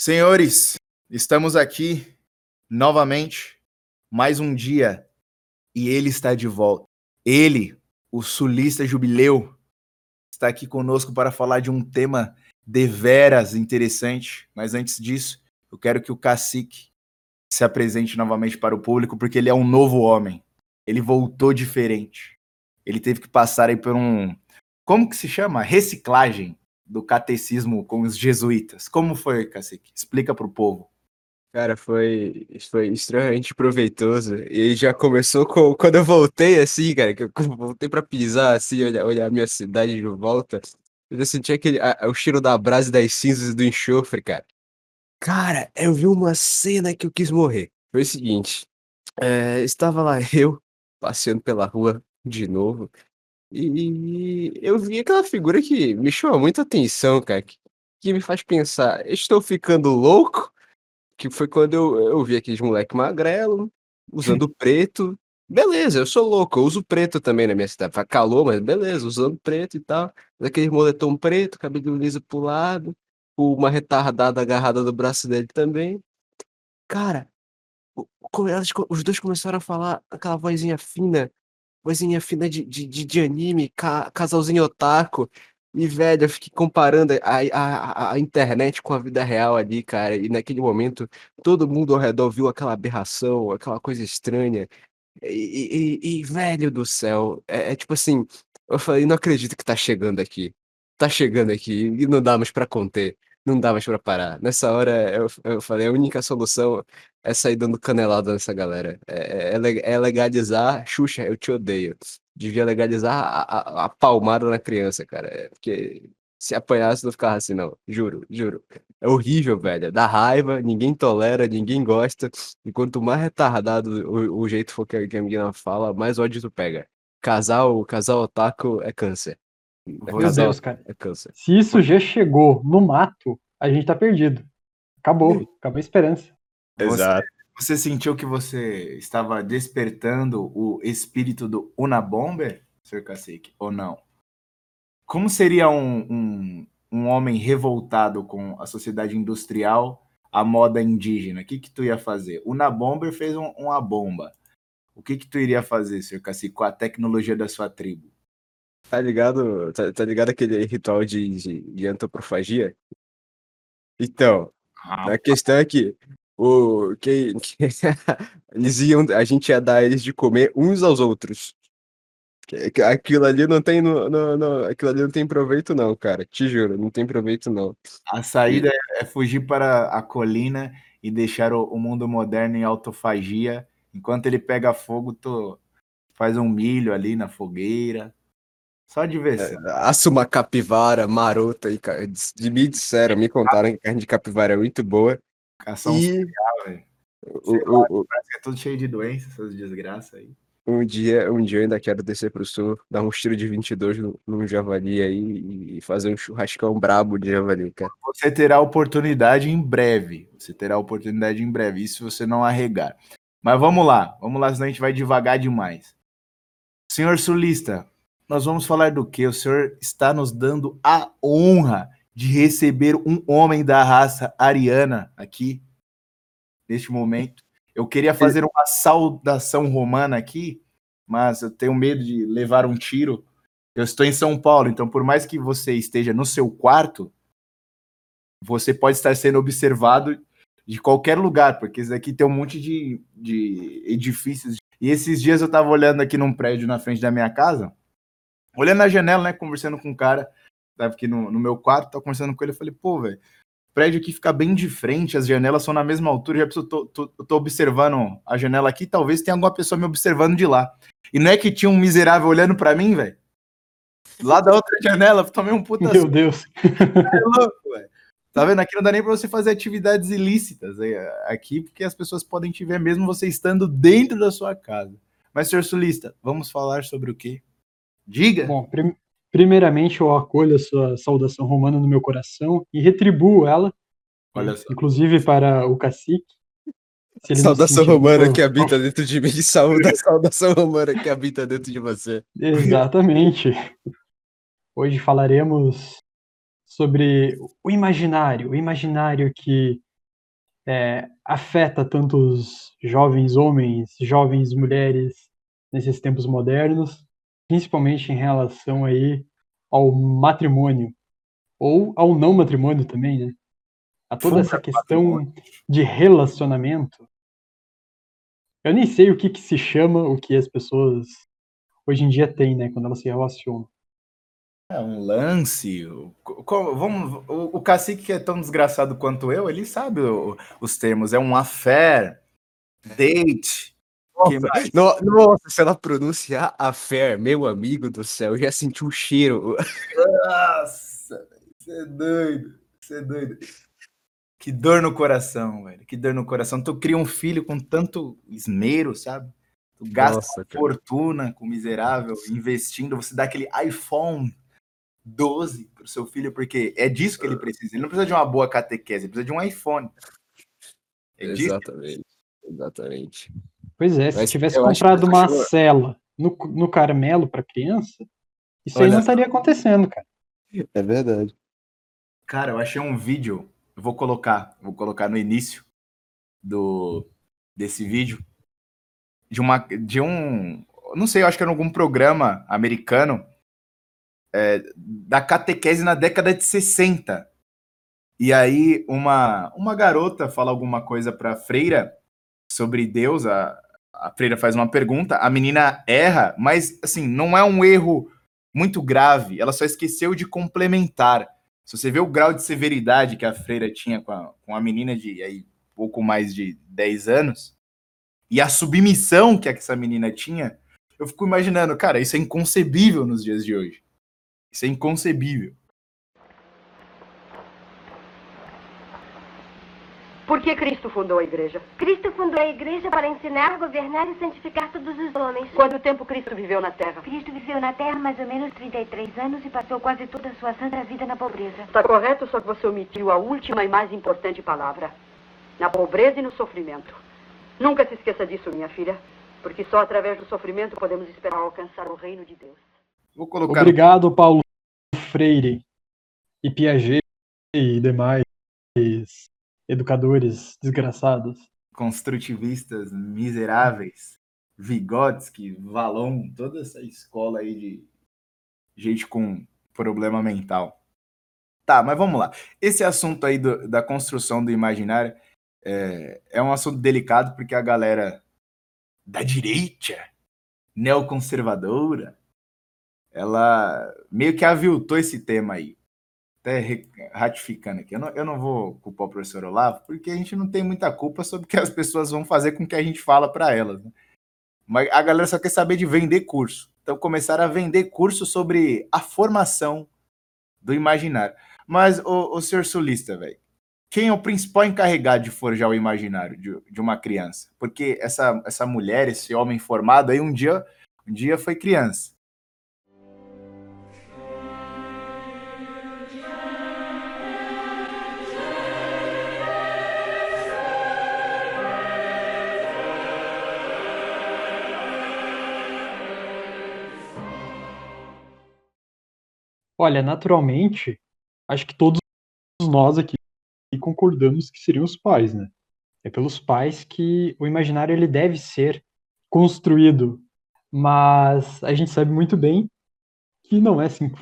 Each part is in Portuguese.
Senhores, estamos aqui novamente, mais um dia, e ele está de volta. Ele, o sulista jubileu, está aqui conosco para falar de um tema deveras interessante. Mas antes disso, eu quero que o cacique se apresente novamente para o público, porque ele é um novo homem. Ele voltou diferente. Ele teve que passar aí por um. Como que se chama? Reciclagem do catecismo com os jesuítas. Como foi, cacique? Explica para o povo. Cara, foi, foi extremamente proveitoso. E já começou com, quando eu voltei, assim, cara, que eu voltei pra pisar, assim, olhar, olhar a minha cidade de volta. Eu senti aquele, a, o cheiro da brasa das cinzas do enxofre, cara. Cara, eu vi uma cena que eu quis morrer. Foi o seguinte: é, estava lá eu, passeando pela rua de novo, e eu vi aquela figura que me chama muita atenção, cara, que, que me faz pensar, estou ficando louco? Que foi quando eu, eu vi aqueles moleque magrelo, usando preto. Beleza, eu sou louco, eu uso preto também na minha cidade. Faz calor, mas beleza, usando preto e tal. Aquele moletom preto, cabelo liso pro lado, uma retardada agarrada do braço dele também. Cara, os dois começaram a falar aquela vozinha fina coisinha fina de, de, de anime, ca, casalzinho otaku. E, velho, eu fiquei comparando a, a, a internet com a vida real ali, cara. E naquele momento, todo mundo ao redor viu aquela aberração, aquela coisa estranha. E, e, e velho do céu, é, é, tipo assim, eu falei, não acredito que tá chegando aqui. Tá chegando aqui e não dá mais pra conter não dá mais pra parar. Nessa hora eu, eu falei, a única solução é sair dando canelada nessa galera. É, é, é legalizar, Xuxa, eu te odeio. Devia legalizar a, a, a palmada na criança, cara. É, porque se apanhasse não ficava assim, não. Juro, juro. É horrível, velho. Dá raiva, ninguém tolera, ninguém gosta. E quanto mais retardado o, o jeito for que a, que a menina fala, mais ódio tu pega. Casal, casal otaku é câncer. Meu Deus, cara. É câncer. Se isso já chegou no mato, a gente tá perdido. Acabou. Acabou a esperança. Exato. Você, você sentiu que você estava despertando o espírito do Unabomber, Sr. Cacique, ou não? Como seria um, um, um homem revoltado com a sociedade industrial, a moda indígena? O que, que tu ia fazer? O Unabomber fez um, uma bomba. O que, que tu iria fazer, Sr. Cacique, com a tecnologia da sua tribo? Tá ligado? Tá, tá ligado aquele ritual de, de, de antropofagia? Então, ah, a questão é que o que, que eles iam, a gente ia dar eles de comer uns aos outros. Aquilo ali não tem no, no, no, aquilo ali não tem proveito não, cara. Te juro, não tem proveito não. A saída é fugir para a colina e deixar o, o, mundo moderno em autofagia. Enquanto ele pega fogo, tu faz um milho ali na fogueira. Só diversão. É, assa uma capivara marota e de me disseram, me contaram que a carne de capivara é muito boa. Cação e... velho. O, o, parece que é tudo cheio de doenças, essas desgraças aí. Um dia, um dia eu ainda quero descer pro sul, dar um tiro de 22 num, num javali aí e fazer um churrascão brabo de javali, cara. Você terá oportunidade em breve. Você terá oportunidade em breve, isso se você não arregar. Mas vamos lá, vamos lá, senão a gente vai devagar demais. Senhor Sulista, nós vamos falar do que? O senhor está nos dando a honra de receber um homem da raça ariana aqui, neste momento. Eu queria fazer uma saudação romana aqui, mas eu tenho medo de levar um tiro. Eu estou em São Paulo, então por mais que você esteja no seu quarto, você pode estar sendo observado de qualquer lugar, porque isso aqui tem um monte de, de edifícios. E esses dias eu estava olhando aqui num prédio na frente da minha casa, olhando na janela, né, conversando com um cara, tava aqui no, no meu quarto, tava conversando com ele, eu falei, pô, velho, o prédio aqui fica bem de frente, as janelas são na mesma altura, já preciso, tô, tô, tô, observando a janela aqui, talvez tenha alguma pessoa me observando de lá. E não é que tinha um miserável olhando para mim, velho? Lá da outra janela, tomei um puta... Meu Deus! É louco, velho. Tá vendo? Aqui não dá nem pra você fazer atividades ilícitas é, aqui, porque as pessoas podem te ver mesmo você estando dentro da sua casa. Mas, senhor Sulista, vamos falar sobre o quê? Diga. Bom, prim primeiramente eu acolho a sua saudação romana no meu coração e retribuo ela, Olha só. inclusive para o cacique. Saudação romana que habita dentro de mim, saúde a saudação romana que habita dentro de você. Exatamente. Hoje falaremos sobre o imaginário, o imaginário que é, afeta tantos jovens homens, jovens mulheres nesses tempos modernos, principalmente em relação aí ao matrimônio ou ao não matrimônio também, né? A toda essa questão de relacionamento. Eu nem sei o que, que se chama, o que as pessoas hoje em dia têm, né, quando elas se relacionam. É um lance. O, vamos, o, o, cacique que é tão desgraçado quanto eu, ele sabe o, os termos. É um affair, date. Nossa, no, nossa, se ela pronunciar affair, meu amigo do céu, eu já senti o um cheiro. Nossa, você é doido, você é doido. Que dor no coração, velho. Que dor no coração. Tu cria um filho com tanto esmero, sabe? Tu gasta Nossa, fortuna com miserável, investindo, você dá aquele iPhone 12 para o seu filho, porque é disso que ele precisa. Ele não precisa de uma boa catequese, ele precisa de um iPhone. É exatamente, exatamente. Pois é, se Mas tivesse comprado uma cachorro... cela no, no caramelo para criança, isso Olha aí não estaria acontecendo, cara. É verdade. Cara, eu achei um vídeo, eu vou colocar, vou colocar no início do desse vídeo de uma de um, não sei, eu acho que era algum programa americano é, da catequese na década de 60. E aí uma, uma garota fala alguma coisa para a freira sobre Deus, a, a freira faz uma pergunta, a menina erra, mas assim, não é um erro muito grave, ela só esqueceu de complementar. Se você vê o grau de severidade que a freira tinha com a, com a menina de aí, pouco mais de 10 anos, e a submissão que essa menina tinha, eu fico imaginando, cara, isso é inconcebível nos dias de hoje. Isso é inconcebível. Por que Cristo fundou a igreja? Cristo fundou a igreja para ensinar, governar e santificar todos os homens. Quanto tempo Cristo viveu na Terra? Cristo viveu na Terra mais ou menos 33 anos e passou quase toda a sua santa vida na pobreza. Está correto, só que você omitiu a última e mais importante palavra. Na pobreza e no sofrimento. Nunca se esqueça disso, minha filha, porque só através do sofrimento podemos esperar alcançar o reino de Deus. Vou colocar... Obrigado, Paulo Freire e Piaget e demais educadores desgraçados. Construtivistas miseráveis, Vygotsky, Valon, toda essa escola aí de gente com problema mental. Tá, mas vamos lá. Esse assunto aí do, da construção do imaginário é, é um assunto delicado porque a galera da direita, neoconservadora, ela meio que aviltou esse tema aí. Até ratificando aqui. Eu não, eu não vou culpar o professor Olavo, porque a gente não tem muita culpa sobre o que as pessoas vão fazer com o que a gente fala para elas. Né? Mas a galera só quer saber de vender curso. Então começaram a vender curso sobre a formação do imaginário. Mas, o, o senhor sulista, velho, quem é o principal encarregado de forjar o imaginário de, de uma criança? Porque essa, essa mulher, esse homem formado aí, um dia, um dia foi criança. Olha, naturalmente, acho que todos nós aqui concordamos que seriam os pais, né? É pelos pais que o imaginário ele deve ser construído, mas a gente sabe muito bem que não é assim que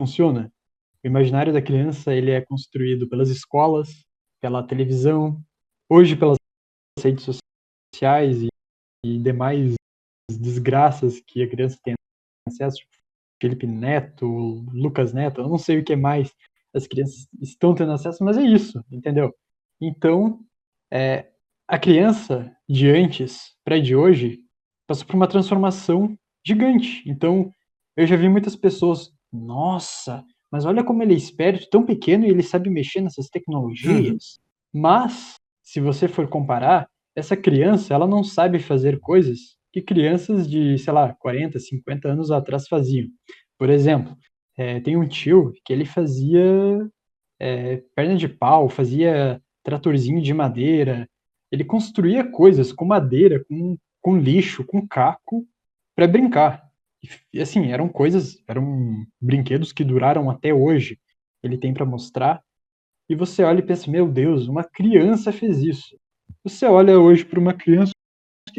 funciona. O imaginário da criança ele é construído pelas escolas, pela televisão, hoje pelas redes sociais e, e demais desgraças que a criança tem acesso, Felipe Neto, Lucas Neto, eu não sei o que mais as crianças estão tendo acesso, mas é isso, entendeu? Então, é, a criança de antes para de hoje passou por uma transformação gigante. Então, eu já vi muitas pessoas, nossa, mas olha como ele é esperto, tão pequeno e ele sabe mexer nessas tecnologias. Uhum. Mas, se você for comparar, essa criança, ela não sabe fazer coisas que crianças de, sei lá, 40, 50 anos atrás faziam. Por exemplo, é, tem um tio que ele fazia é, perna de pau, fazia tratorzinho de madeira, ele construía coisas com madeira, com, com lixo, com caco, para brincar. E assim, eram coisas, eram brinquedos que duraram até hoje. Ele tem para mostrar. e você olha e pensa, meu Deus, uma criança fez isso. Você olha hoje para uma criança,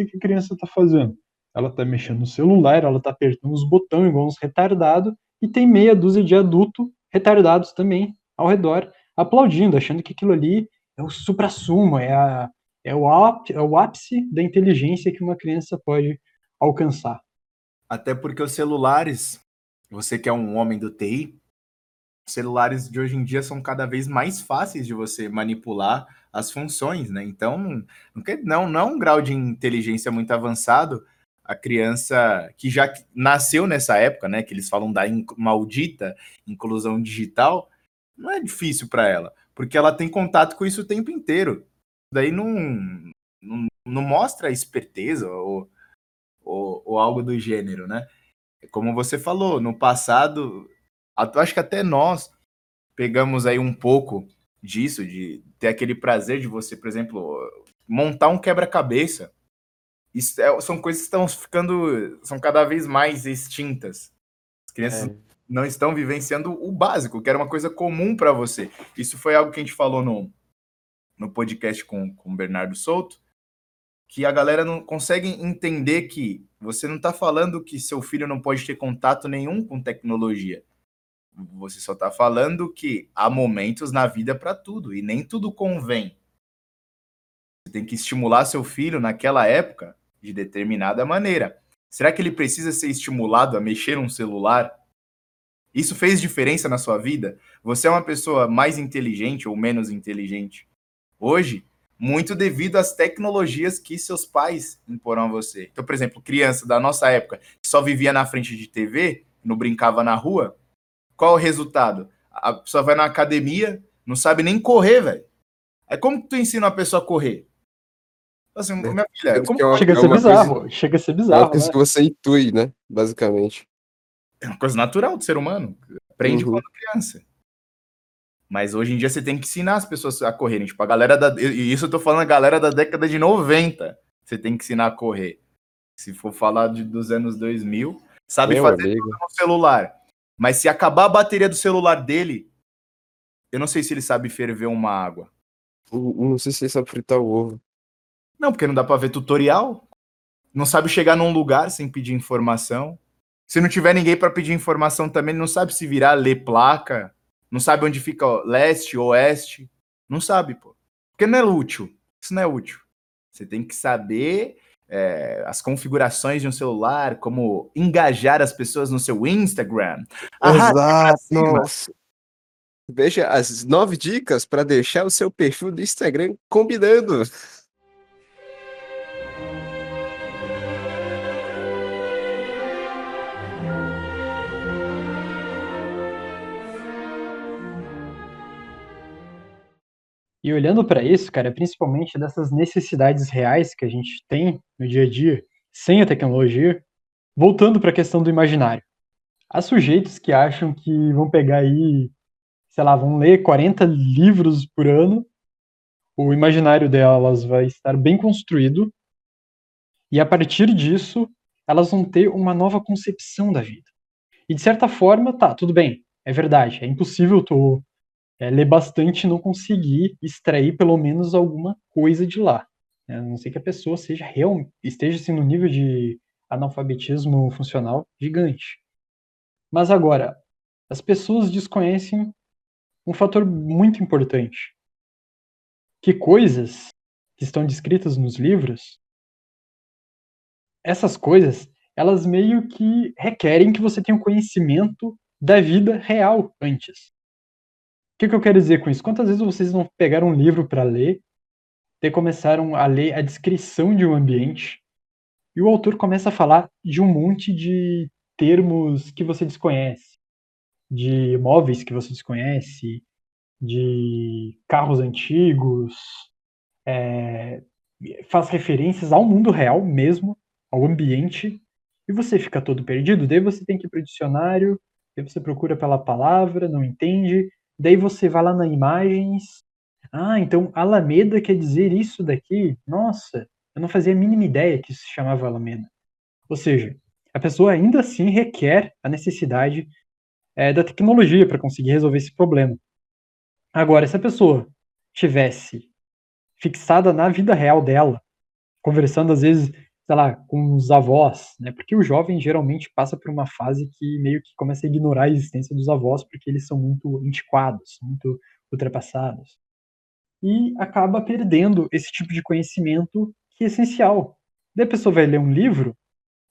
o que, a criança está fazendo? Ela está mexendo no celular, ela está apertando os botões igual uns retardados, e tem meia dúzia de adultos retardados também ao redor, aplaudindo, achando que aquilo ali é o supra-sumo, é, é, é o ápice da inteligência que uma criança pode alcançar. Até porque os celulares, você que é um homem do TI, celulares de hoje em dia são cada vez mais fáceis de você manipular as funções, né? Então, não, não, é um grau de inteligência muito avançado a criança que já nasceu nessa época, né? Que eles falam da maldita inclusão digital, não é difícil para ela, porque ela tem contato com isso o tempo inteiro. Daí não, não, não mostra esperteza ou, ou, ou algo do gênero, né? Como você falou, no passado acho que até nós pegamos aí um pouco disso, de ter aquele prazer de você, por exemplo, montar um quebra-cabeça. Isso é, são coisas que estão ficando, são cada vez mais extintas. As crianças é. não estão vivenciando o básico, que era uma coisa comum para você. Isso foi algo que a gente falou no, no podcast com, com o Bernardo Souto, que a galera não consegue entender que você não está falando que seu filho não pode ter contato nenhum com tecnologia. Você só está falando que há momentos na vida para tudo e nem tudo convém. Você tem que estimular seu filho naquela época de determinada maneira. Será que ele precisa ser estimulado a mexer um celular? Isso fez diferença na sua vida? Você é uma pessoa mais inteligente ou menos inteligente? Hoje, muito devido às tecnologias que seus pais imporam a você. Então, por exemplo, criança da nossa época que só vivia na frente de TV, não brincava na rua, qual o resultado? A pessoa vai na academia, não sabe nem correr, velho. É como que tu ensina uma pessoa a correr? Assim, é, minha filha, é como... é uma, chega a ser bizarro, coisa, chega a ser bizarro. É uma coisa né? que você intui, né? Basicamente. É uma coisa natural do ser humano. Aprende uhum. quando criança. Mas hoje em dia você tem que ensinar as pessoas a correrem. Tipo, a galera da. E isso eu tô falando a galera da década de 90. Você tem que ensinar a correr. Se for falar de, dos anos 2000, sabe Meu fazer amigo. tudo no celular. Mas se acabar a bateria do celular dele, eu não sei se ele sabe ferver uma água. não sei se ele sabe fritar o ovo. Não, porque não dá pra ver tutorial. Não sabe chegar num lugar sem pedir informação. Se não tiver ninguém para pedir informação também, não sabe se virar, ler placa. Não sabe onde fica ó, leste, oeste. Não sabe, pô. Porque não é útil. Isso não é útil. Você tem que saber é, as configurações de um celular, como engajar as pessoas no seu Instagram. Exato. Veja as nove dicas para deixar o seu perfil do Instagram combinando. E olhando para isso, cara, principalmente dessas necessidades reais que a gente tem no dia a dia, sem a tecnologia, voltando para a questão do imaginário. Há sujeitos que acham que vão pegar aí, sei lá, vão ler 40 livros por ano, o imaginário delas vai estar bem construído, e a partir disso, elas vão ter uma nova concepção da vida. E de certa forma, tá, tudo bem, é verdade, é impossível tu é, ler bastante e não conseguir extrair pelo menos alguma coisa de lá. Né? A não ser que a pessoa seja real, esteja assim, no nível de analfabetismo funcional gigante. Mas agora, as pessoas desconhecem um fator muito importante. Que coisas que estão descritas nos livros, essas coisas, elas meio que requerem que você tenha um conhecimento da vida real antes que, que eu quero dizer com isso? Quantas vezes vocês não pegaram um livro para ler, e começaram a ler a descrição de um ambiente, e o autor começa a falar de um monte de termos que você desconhece, de móveis que você desconhece, de carros antigos, é, faz referências ao mundo real mesmo, ao ambiente, e você fica todo perdido. Daí você tem que ir para o dicionário, daí você procura pela palavra, não entende, Daí você vai lá na imagens. Ah, então Alameda quer dizer isso daqui? Nossa, eu não fazia a mínima ideia que isso se chamava Alameda. Ou seja, a pessoa ainda assim requer a necessidade é, da tecnologia para conseguir resolver esse problema. Agora, se a pessoa tivesse fixada na vida real dela, conversando às vezes, sei lá, com os avós, né? Porque o jovem geralmente passa por uma fase que meio que começa a ignorar a existência dos avós porque eles são muito antiquados, muito ultrapassados. E acaba perdendo esse tipo de conhecimento que é essencial. Daí a pessoa vai ler um livro,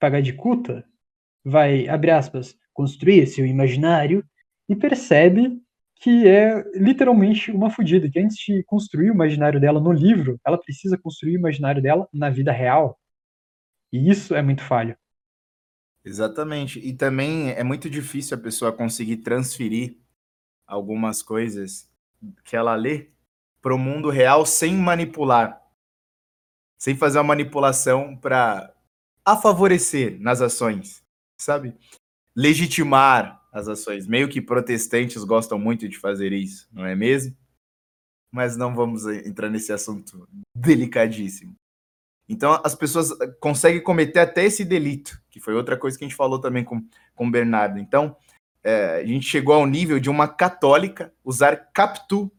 pagar de culta, vai, abre aspas, construir seu imaginário e percebe que é literalmente uma fodida, que antes de construir o imaginário dela no livro, ela precisa construir o imaginário dela na vida real. E isso é muito falho. Exatamente. E também é muito difícil a pessoa conseguir transferir algumas coisas que ela lê para o mundo real sem manipular. Sem fazer uma manipulação para a favorecer nas ações, sabe? Legitimar as ações. Meio que protestantes gostam muito de fazer isso, não é mesmo? Mas não vamos entrar nesse assunto delicadíssimo. Então as pessoas conseguem cometer até esse delito, que foi outra coisa que a gente falou também com, com o Bernardo. Então é, a gente chegou ao nível de uma católica usar captu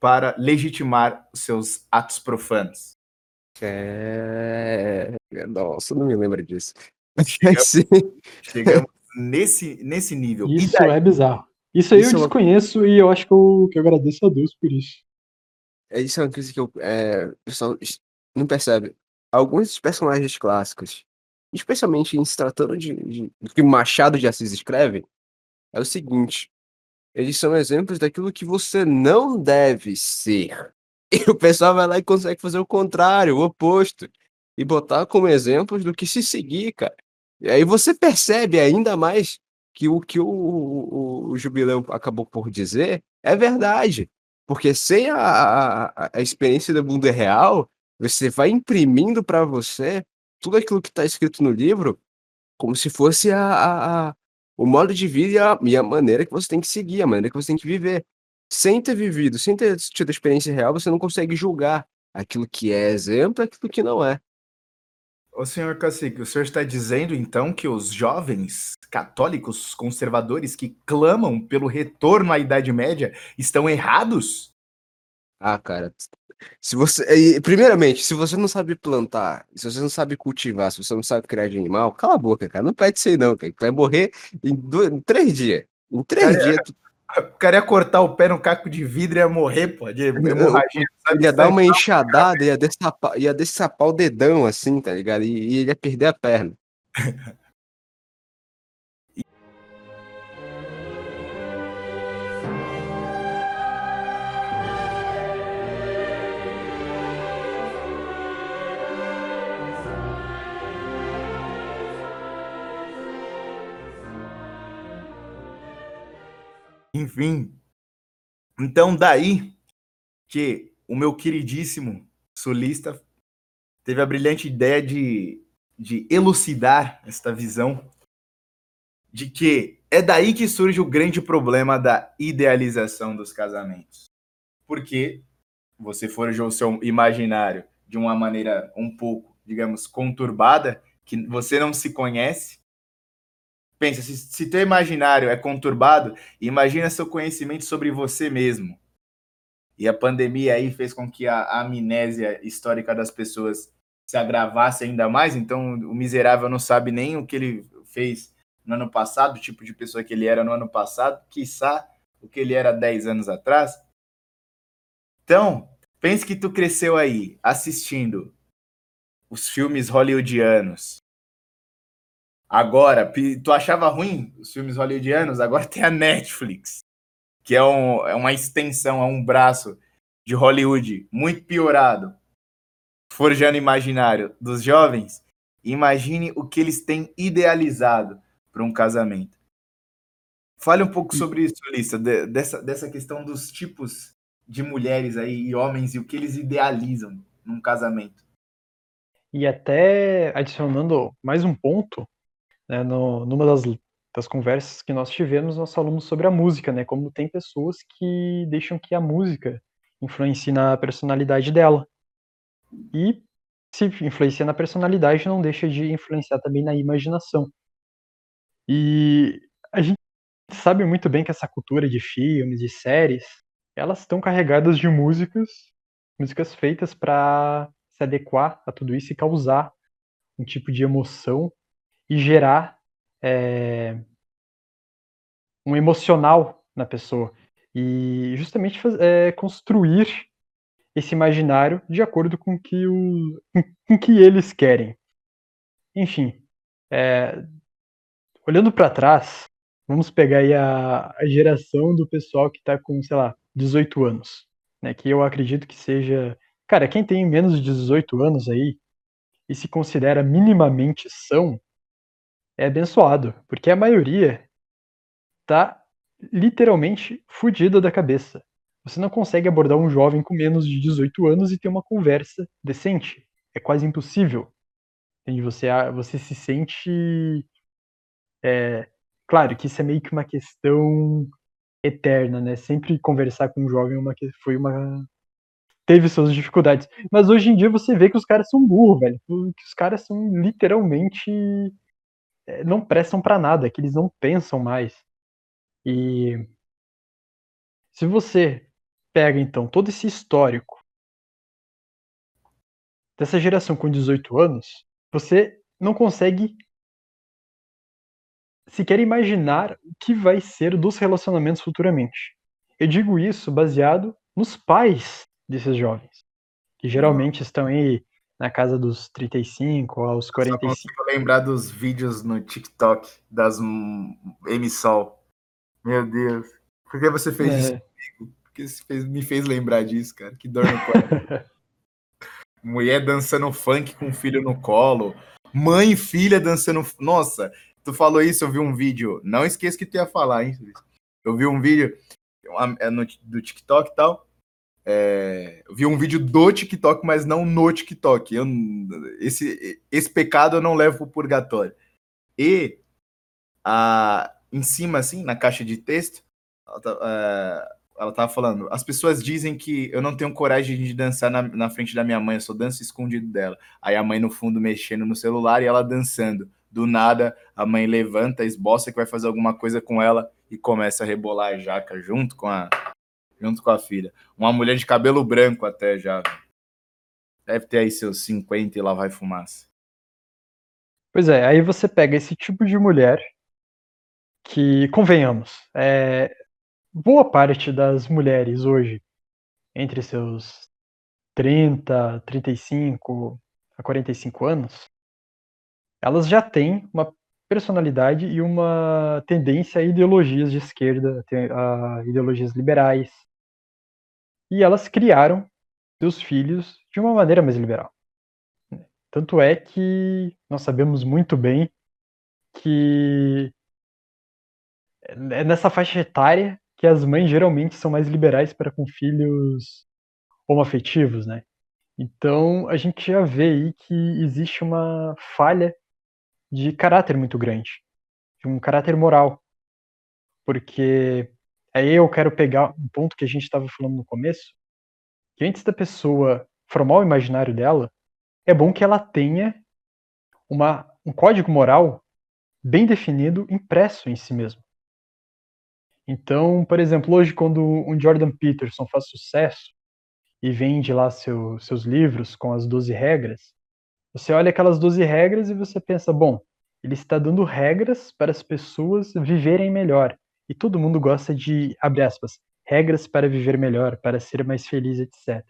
para legitimar os seus atos profanos. É... Nossa, não me lembro disso. Chegamos, Sim. chegamos nesse, nesse nível. Isso é bizarro. Isso aí Isso é eu uma- desconheço e eu acho que eu, que eu agradeço a Deus por isso. É, Isso é uma coisa que eu, é, o pessoal es- não percebe. Alguns dos personagens clássicos, especialmente em se tratando de, de- do que Machado de Assis escreve, é o seguinte: eles são exemplos daquilo que você não deve ser. E o pessoal vai lá e consegue fazer o contrário, o oposto, e botar como exemplos do que se seguir, cara. E aí você percebe ainda mais que o que o, o, o Jubileu acabou por dizer é verdade. Porque sem a, a, a- experiência do mundo real, você vai imprimindo para você tudo aquilo que está escrito no livro como se fosse a, a- a- o modo de vida e a, e a maneira que você tem que seguir, a maneira que você tem que viver. Sem ter vivido, sem ter tido a experiência real, você não consegue julgar aquilo que é exemplo e aquilo que não é. Ô senhor Cacique, o senhor está dizendo então que os jovens católicos conservadores que clamam pelo retorno à Idade Média estão errados? Ah, cara. Se você, primeiramente, se você não sabe plantar, se você não sabe cultivar, se você não sabe criar de animal, cala a boca, cara. Não pede isso aí, não, cara. Tu vai morrer em, do- em três dias. Em três Cara, dias, tu O cara ia cortar o pé no caco de vidro e ia morrer, pô, de hemorragia. sabe? ia dar uma enxadada, ia destapar, ia destapar o dedão, assim, tá ligado? E, e ele ia perder a perna. Enfim. Então, daí que o meu queridíssimo sulista teve a brilhante ideia de, de elucidar esta visão de que é daí que surge o grande problema da idealização dos casamentos. Porque você forjou seu imaginário de uma maneira um pouco, digamos, conturbada, que você não se conhece. Pensa, se, se teu imaginário é conturbado, imagina seu conhecimento sobre você mesmo. E a pandemia aí fez com que a, a amnésia histórica das pessoas se agravasse ainda mais, então o miserável não sabe nem o que ele fez no ano passado, o tipo de pessoa que ele era no ano passado, quiçá o que ele era 10 anos atrás. Então, pense que tu cresceu aí assistindo os filmes hollywoodianos. Agora, tu achava ruim os filmes hollywoodianos? Agora tem a Netflix, que é, um- é uma extensão, é um braço de Hollywood muito piorado, forjando imaginário dos jovens. Imagine o que eles têm idealizado para um casamento. Fale um pouco sobre isso, Lissa, de- dessa, dessa questão dos tipos de mulheres aí e homens e o que eles idealizam num casamento. E até adicionando mais um ponto, né, no, numa das, das conversas que nós tivemos, nós falamos sobre a música, né? Como tem pessoas que deixam que a música influencie na personalidade dela. E se influencia na personalidade, não deixa de influenciar também na imaginação. E a gente sabe muito bem que essa cultura de filmes, de séries, elas estão carregadas de músicas, músicas feitas para se adequar a tudo isso e causar um tipo de emoção e gerar é, um emocional na pessoa e justamente é, construir esse imaginário de acordo com que o com que eles querem. Enfim, é, olhando para trás, vamos pegar aí a, a geração do pessoal que está com, sei lá, 18 anos, né? Que eu acredito que seja, cara, quem tem menos de 18 anos aí e se considera minimamente são é abençoado, porque a maioria tá literalmente fodida da cabeça. Você não consegue abordar um jovem com menos de 18 anos e ter uma conversa decente. É quase impossível. Você, você se sente. É, claro que isso é meio que uma questão eterna, né? Sempre conversar com um jovem é uma, foi uma. teve suas dificuldades. Mas hoje em dia você vê que os caras são burros, velho. Que os caras são literalmente. É, não prestam para nada, que eles não pensam mais. E se você pega então todo esse histórico dessa geração com 18 anos, você não consegue sequer imaginar o que vai ser dos relacionamentos futuramente. Eu digo isso baseado nos pais desses jovens, que geralmente estão aí na casa dos 35 aos 45. Eu consigo lembrar dos vídeos no TikTok das emissol meu Deus. Por que você fez é. isso comigo? Porque você fez, me fez lembrar disso, cara. Que dor no coração. Mulher dançando funk com filho no colo. Mãe e filha dançando. Nossa, tu falou isso, eu vi um vídeo. Não esqueça que tu ia falar, hein? Eu vi um vídeo é do TikTok e tal. É, vi um vídeo do TikTok, mas não no TikTok. Eu, esse, esse pecado eu não levo pro purgatório. E a, em cima, assim, na caixa de texto, ela, tá, é, ela tava falando: as pessoas dizem que eu não tenho coragem de dançar na, na frente da minha mãe, eu só danço escondido dela. Aí a mãe no fundo mexendo no celular e ela dançando. Do nada, a mãe levanta, esboça que vai fazer alguma coisa com ela e começa a rebolar a jaca junto com a, junto com a filha. Uma mulher de cabelo branco até já. Deve ter aí seus 50 e lá vai fumaça. Pois é, aí você pega esse tipo de mulher que, convenhamos, é, boa parte das mulheres hoje, entre seus 30, 35 a 45 anos, elas já têm uma personalidade e uma tendência a ideologias de esquerda, a ideologias liberais. E elas criaram seus filhos de uma maneira mais liberal. Tanto é que nós sabemos muito bem que é nessa faixa etária que as mães geralmente são mais liberais para com filhos homoafetivos, né? Então a gente já vê aí que existe uma falha de caráter muito grande, de um caráter moral. Porque aí eu quero pegar um ponto que a gente estava falando no começo, que antes da pessoa formar o imaginário dela, é bom que ela tenha uma, um código moral bem definido, impresso em si mesmo. Então, por exemplo, hoje quando um Jordan Peterson faz sucesso e vende lá seu, seus livros com as 12 regras, você olha aquelas 12 regras e você pensa, bom, ele está dando regras para as pessoas viverem melhor. E todo mundo gosta de, abre aspas, regras para viver melhor, para ser mais feliz, etc.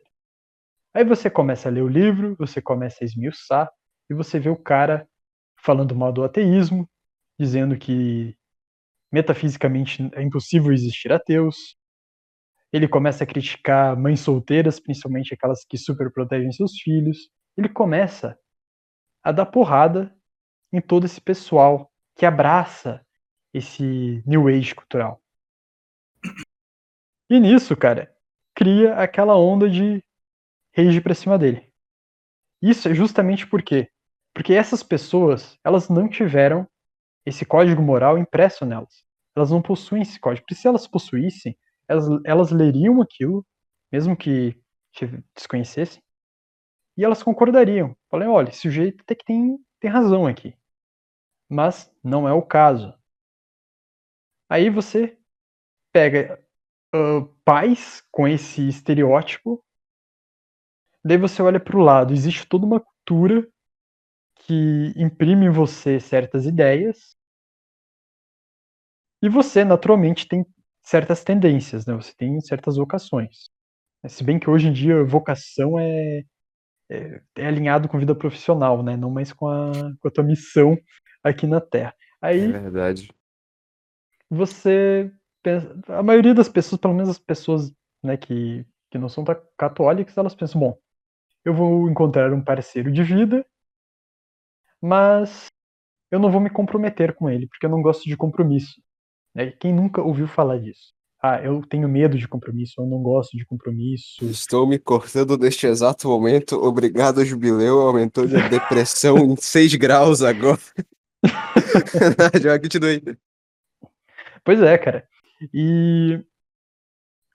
Aí você começa a ler o livro, você começa a esmiuçar, e você vê o cara falando mal do ateísmo, dizendo que metafisicamente é impossível existir ateus. Ele começa a criticar mães solteiras, principalmente aquelas que superprotegem seus filhos. Ele começa a dar porrada em todo esse pessoal que abraça esse new age cultural. E nisso, cara, cria aquela onda de rage pra cima dele. Isso é justamente por quê? Porque essas pessoas, elas não tiveram esse código moral impresso nelas. Elas não possuem esse código. Porque se elas possuíssem, elas, elas leriam aquilo, mesmo que desconhecessem, e elas concordariam. Falei, olha, esse sujeito até que tem, tem razão aqui. Mas não é o caso. Aí você pega uh, pais com esse estereótipo, daí você olha para o lado, existe toda uma cultura que imprime em você certas ideias, e você naturalmente tem certas tendências, né? Você tem certas vocações. Se bem que hoje em dia vocação é, é, é alinhado com vida profissional, né? Não mais com a, com a tua missão aqui na Terra. Aí É verdade. Você pensa, a maioria das pessoas, pelo menos as pessoas né, que, que não são católicas, elas pensam, bom, eu vou encontrar um parceiro de vida, mas eu não vou me comprometer com ele, porque eu não gosto de compromisso. né? Quem nunca ouviu falar disso? Ah, eu tenho medo de compromisso, eu não gosto de compromisso. Estou me cortando neste exato momento. Obrigado, Jubileu. Aumentou minha depressão em 6 graus agora. Já continue. Pois é, cara. E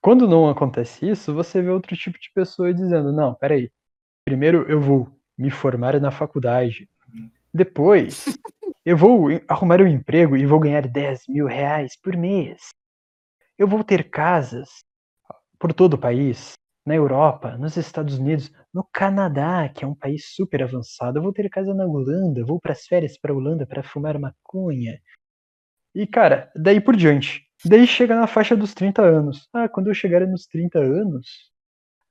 quando não acontece isso, você vê outro tipo de pessoa dizendo: não, peraí, primeiro eu vou me formar na faculdade, depois eu vou arrumar um emprego e vou ganhar 10 mil reais por mês. Eu vou ter casas por todo o país, na Europa, nos Estados Unidos, no Canadá, que é um país super avançado. Eu vou ter casa na Holanda, vou para as férias para Holanda para fumar maconha. E cara, daí por diante. Daí chega na faixa dos 30 anos. Ah, quando eu chegar nos 30 anos,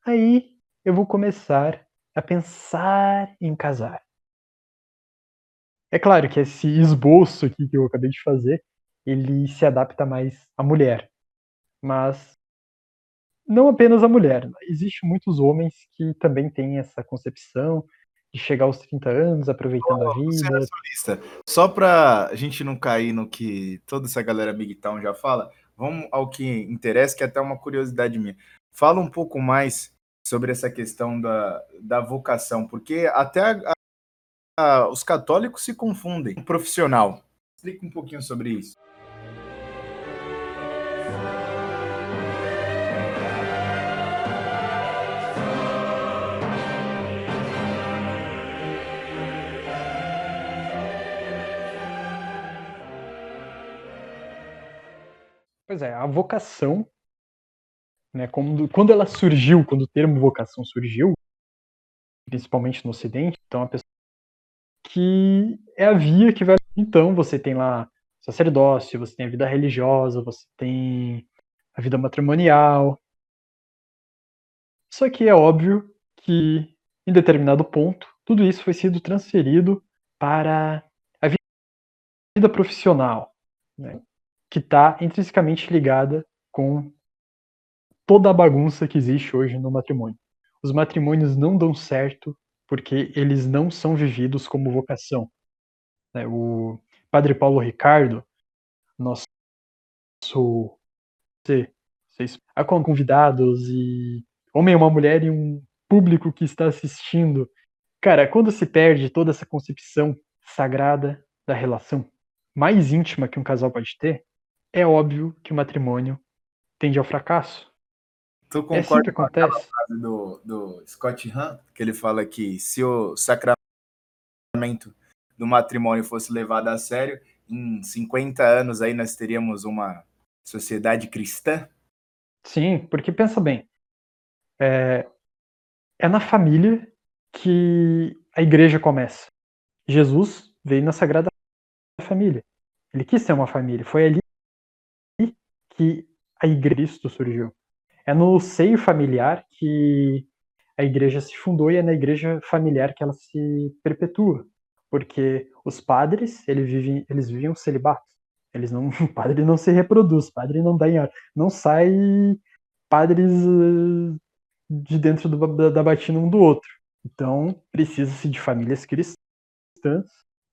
aí eu vou começar a pensar em casar. É claro que esse esboço aqui que eu acabei de fazer, ele se adapta mais à mulher. Mas não apenas à mulher. Existem muitos homens que também têm essa concepção de chegar aos 30 anos, aproveitando a Luciano vida. Solista, só pra gente não cair no que toda essa galera Big Town já fala, vamos ao que interessa, que é até uma curiosidade minha. Fala um pouco mais sobre essa questão da, da vocação, porque até a- a- os católicos se confundem. com Profissional. Explica um pouquinho sobre isso. Pois é, a vocação, né, quando, quando ela surgiu, quando o termo vocação surgiu, principalmente no Ocidente, então a pessoa que é a via que vai. Então você tem lá sacerdócio, você tem a vida religiosa, você tem a vida matrimonial. Só que é óbvio que em determinado ponto tudo isso foi sido transferido para a vi- vida profissional, né, que está intrinsecamente ligada com toda a bagunça que existe hoje no matrimônio. Os matrimônios não dão certo porque eles não são vividos como vocação. né? O Padre Paulo Ricardo, nosso você- vocês convidados e homem uma mulher e um público que está assistindo. Cara, quando se perde toda essa concepção sagrada da relação mais íntima que um casal pode ter, é óbvio que o matrimônio tende ao fracasso. Tu É assim concorda que com acontece. frase do, do Scott Hahn, que ele fala que se o sacramento do matrimônio fosse levado a sério, em 50 anos aí nós teríamos uma sociedade cristã? Sim, porque pensa bem, é, é na família que a igreja começa. Jesus veio na Sagrada Família. Ele quis ser uma família. Foi ali que a igreja surgiu. É no seio familiar que a igreja se fundou e é na igreja familiar que ela se perpetua. Porque os padres, eles vivem, eles vivem um celibato. Eles não, o padre não se reproduz, padre não dá em não sai padres eh, de dentro do- da, da batina um do outro. Então, precisa-se de famílias cristãs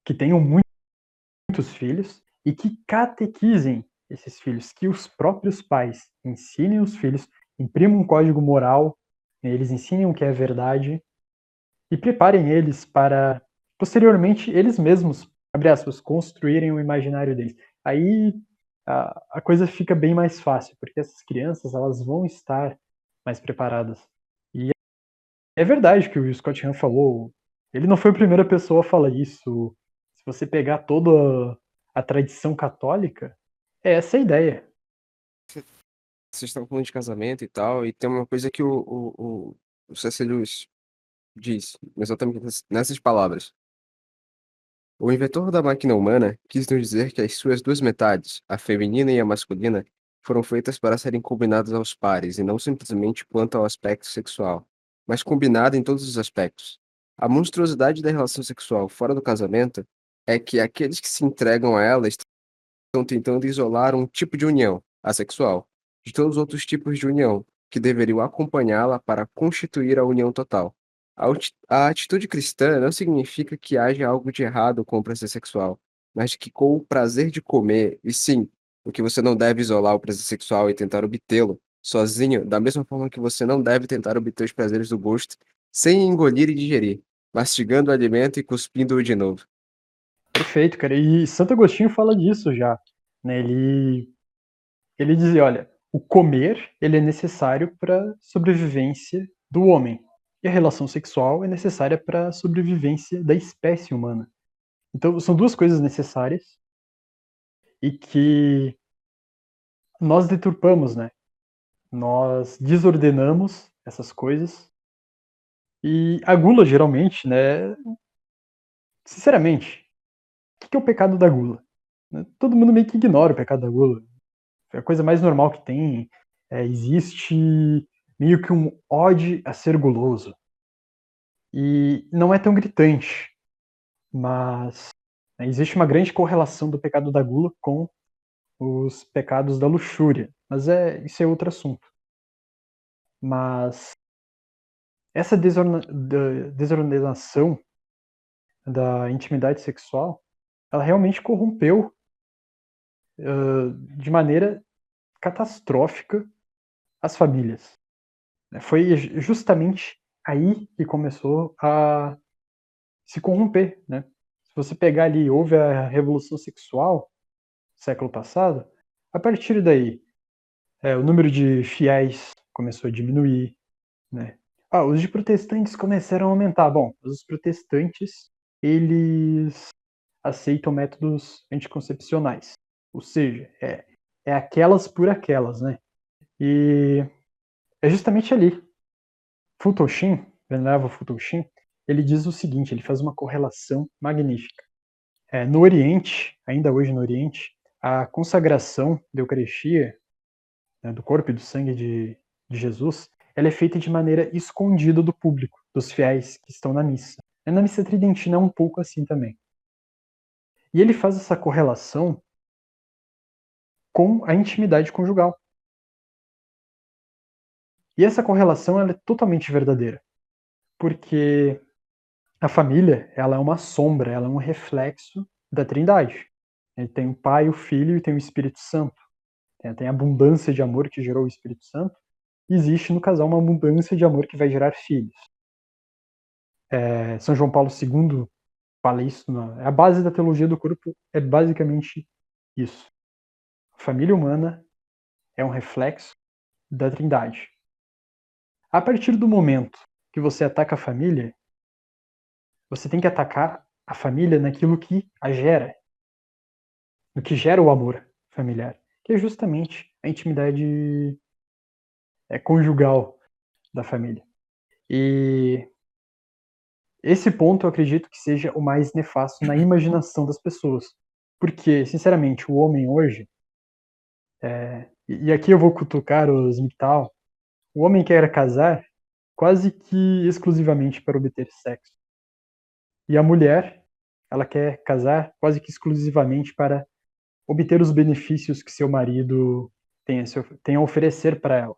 que tenham muito- muitos filhos e que catequizem esses filhos, que os próprios pais ensinem os filhos, imprimam um código moral, eles ensinem o que é verdade e preparem eles para, posteriormente, eles mesmos, abre aspas, construírem o imaginário deles. Aí a, a coisa fica bem mais fácil, porque essas crianças elas vão estar mais preparadas. E é verdade que o Scott Hahn falou, ele não foi a primeira pessoa a falar isso. Se você pegar toda a tradição católica, É essa a ideia. Vocês estão falando de casamento e tal, e tem uma coisa que o, o, o, o. Lewis diz, exatamente ness- nessas palavras. O inventor da máquina humana quis nos dizer que as suas duas metades, a feminina e a masculina, foram feitas para serem combinadas aos pares, e não simplesmente quanto ao aspecto sexual, mas combinada em todos os aspectos. A monstruosidade da relação sexual fora do casamento é que aqueles que se entregam a ela estão tentando isolar um tipo de união, a sexual, de todos os outros tipos de união, que deveriam acompanhá-la para constituir a união total. A atitude cristã não significa que haja algo de errado com o prazer sexual, mas que com o prazer de comer, e sim, o que você não deve isolar o prazer sexual e tentar obtê-lo sozinho, da mesma forma que você não deve tentar obter os prazeres do gosto sem engolir e digerir, mastigando o alimento e cuspindo-o de novo. Perfeito, cara. E Santo Agostinho fala disso já, né? Ele ele dizia, olha, o comer ele é necessário para sobrevivência do homem e a relação sexual é necessária para a sobrevivência da espécie humana. Então são duas coisas necessárias e que nós deturpamos, né? Nós desordenamos essas coisas e a gula geralmente, né? Sinceramente, o que é o pecado da gula? né? Todo mundo meio que ignora o pecado da gula. É a coisa mais normal que tem. É, existe meio que um ode a ser guloso. E não é tão gritante, mas né, existe uma grande correlação do pecado da gula com os pecados da luxúria. Mas é, isso é outro assunto. Mas essa desordenação da intimidade sexual, ela realmente corrompeu ah, de maneira catastrófica as famílias. né? Foi ju- justamente aí que começou a se corromper, né? Se você pegar ali, houve a revolução sexual século passado, a partir daí, é, o número de fiéis começou a diminuir, né? Ah, os de protestantes começaram a aumentar. Bom, os protestantes, eles aceitam métodos anticoncepcionais. Ou seja, é, é aquelas por aquelas, né? E é justamente ali. Futoshin, Venerável Futoshin, ele diz o seguinte, ele faz uma correlação magnífica. É, no Oriente, ainda hoje no Oriente, a consagração da Eucaristia, né, do corpo e do sangue de, de Jesus, ela é feita de maneira escondida do público, dos fiéis que estão na missa. Na missa tridentina é um pouco assim também. E ele faz essa correlação com a intimidade conjugal. E essa correlação ela é totalmente verdadeira, porque a família ela é uma sombra, ela é um reflexo da Trindade. Ele tem o Pai, o Filho e tem o Espírito Santo. Tem, tem a abundância de amor que gerou o Espírito Santo. Existe no casal uma abundância de amor que vai gerar filhos. É, São João Paulo II fala isso. Na, a base da teologia do corpo é basicamente isso. A família humana é um reflexo da Trindade. A partir do momento que você ataca a família, você tem que atacar a família naquilo que a gera, no que gera o amor familiar, que é justamente a intimidade é, conjugal da família. E esse ponto eu acredito que seja o mais nefasto na imaginação das pessoas, porque, sinceramente, o homem hoje, é, e aqui eu vou cutucar os MGTOW, o homem quer casar quase que exclusivamente para obter sexo. E a mulher, ela quer casar quase que exclusivamente para obter os benefícios que seu marido tem a oferecer para ela.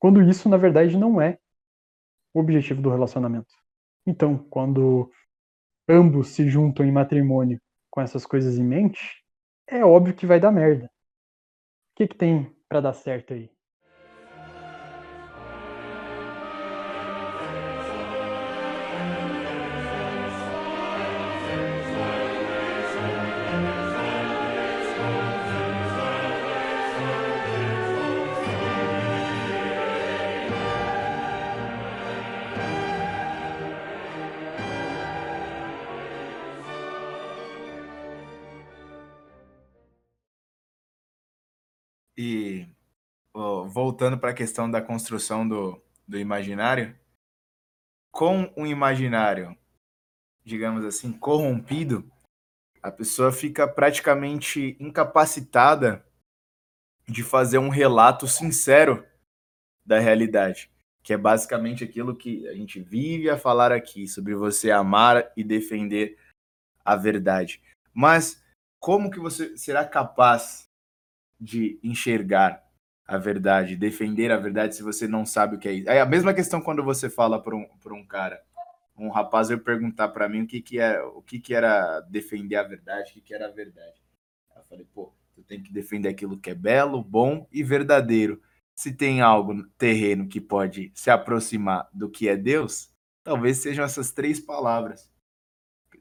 Quando isso, na verdade, não é o objetivo do relacionamento. Então, quando ambos se juntam em matrimônio com essas coisas em mente, é óbvio que vai dar merda. O que, que tem para dar certo aí? Voltando para a questão da construção do, do imaginário, com um imaginário, digamos assim, corrompido, a pessoa fica praticamente incapacitada de fazer um relato sincero da realidade, que é basicamente aquilo que a gente vive a falar aqui, sobre você amar e defender a verdade. Mas como que você será capaz de enxergar a verdade, defender a verdade se você não sabe o que é isso? É a mesma questão quando você fala para um, um cara, um rapaz veio perguntar para mim o que que é, o que que era defender a verdade, o que que era a verdade. Eu falei, pô, tu tem que defender aquilo que é belo, bom e verdadeiro. Se tem algo terreno que pode se aproximar do que é Deus, talvez sejam essas três palavras.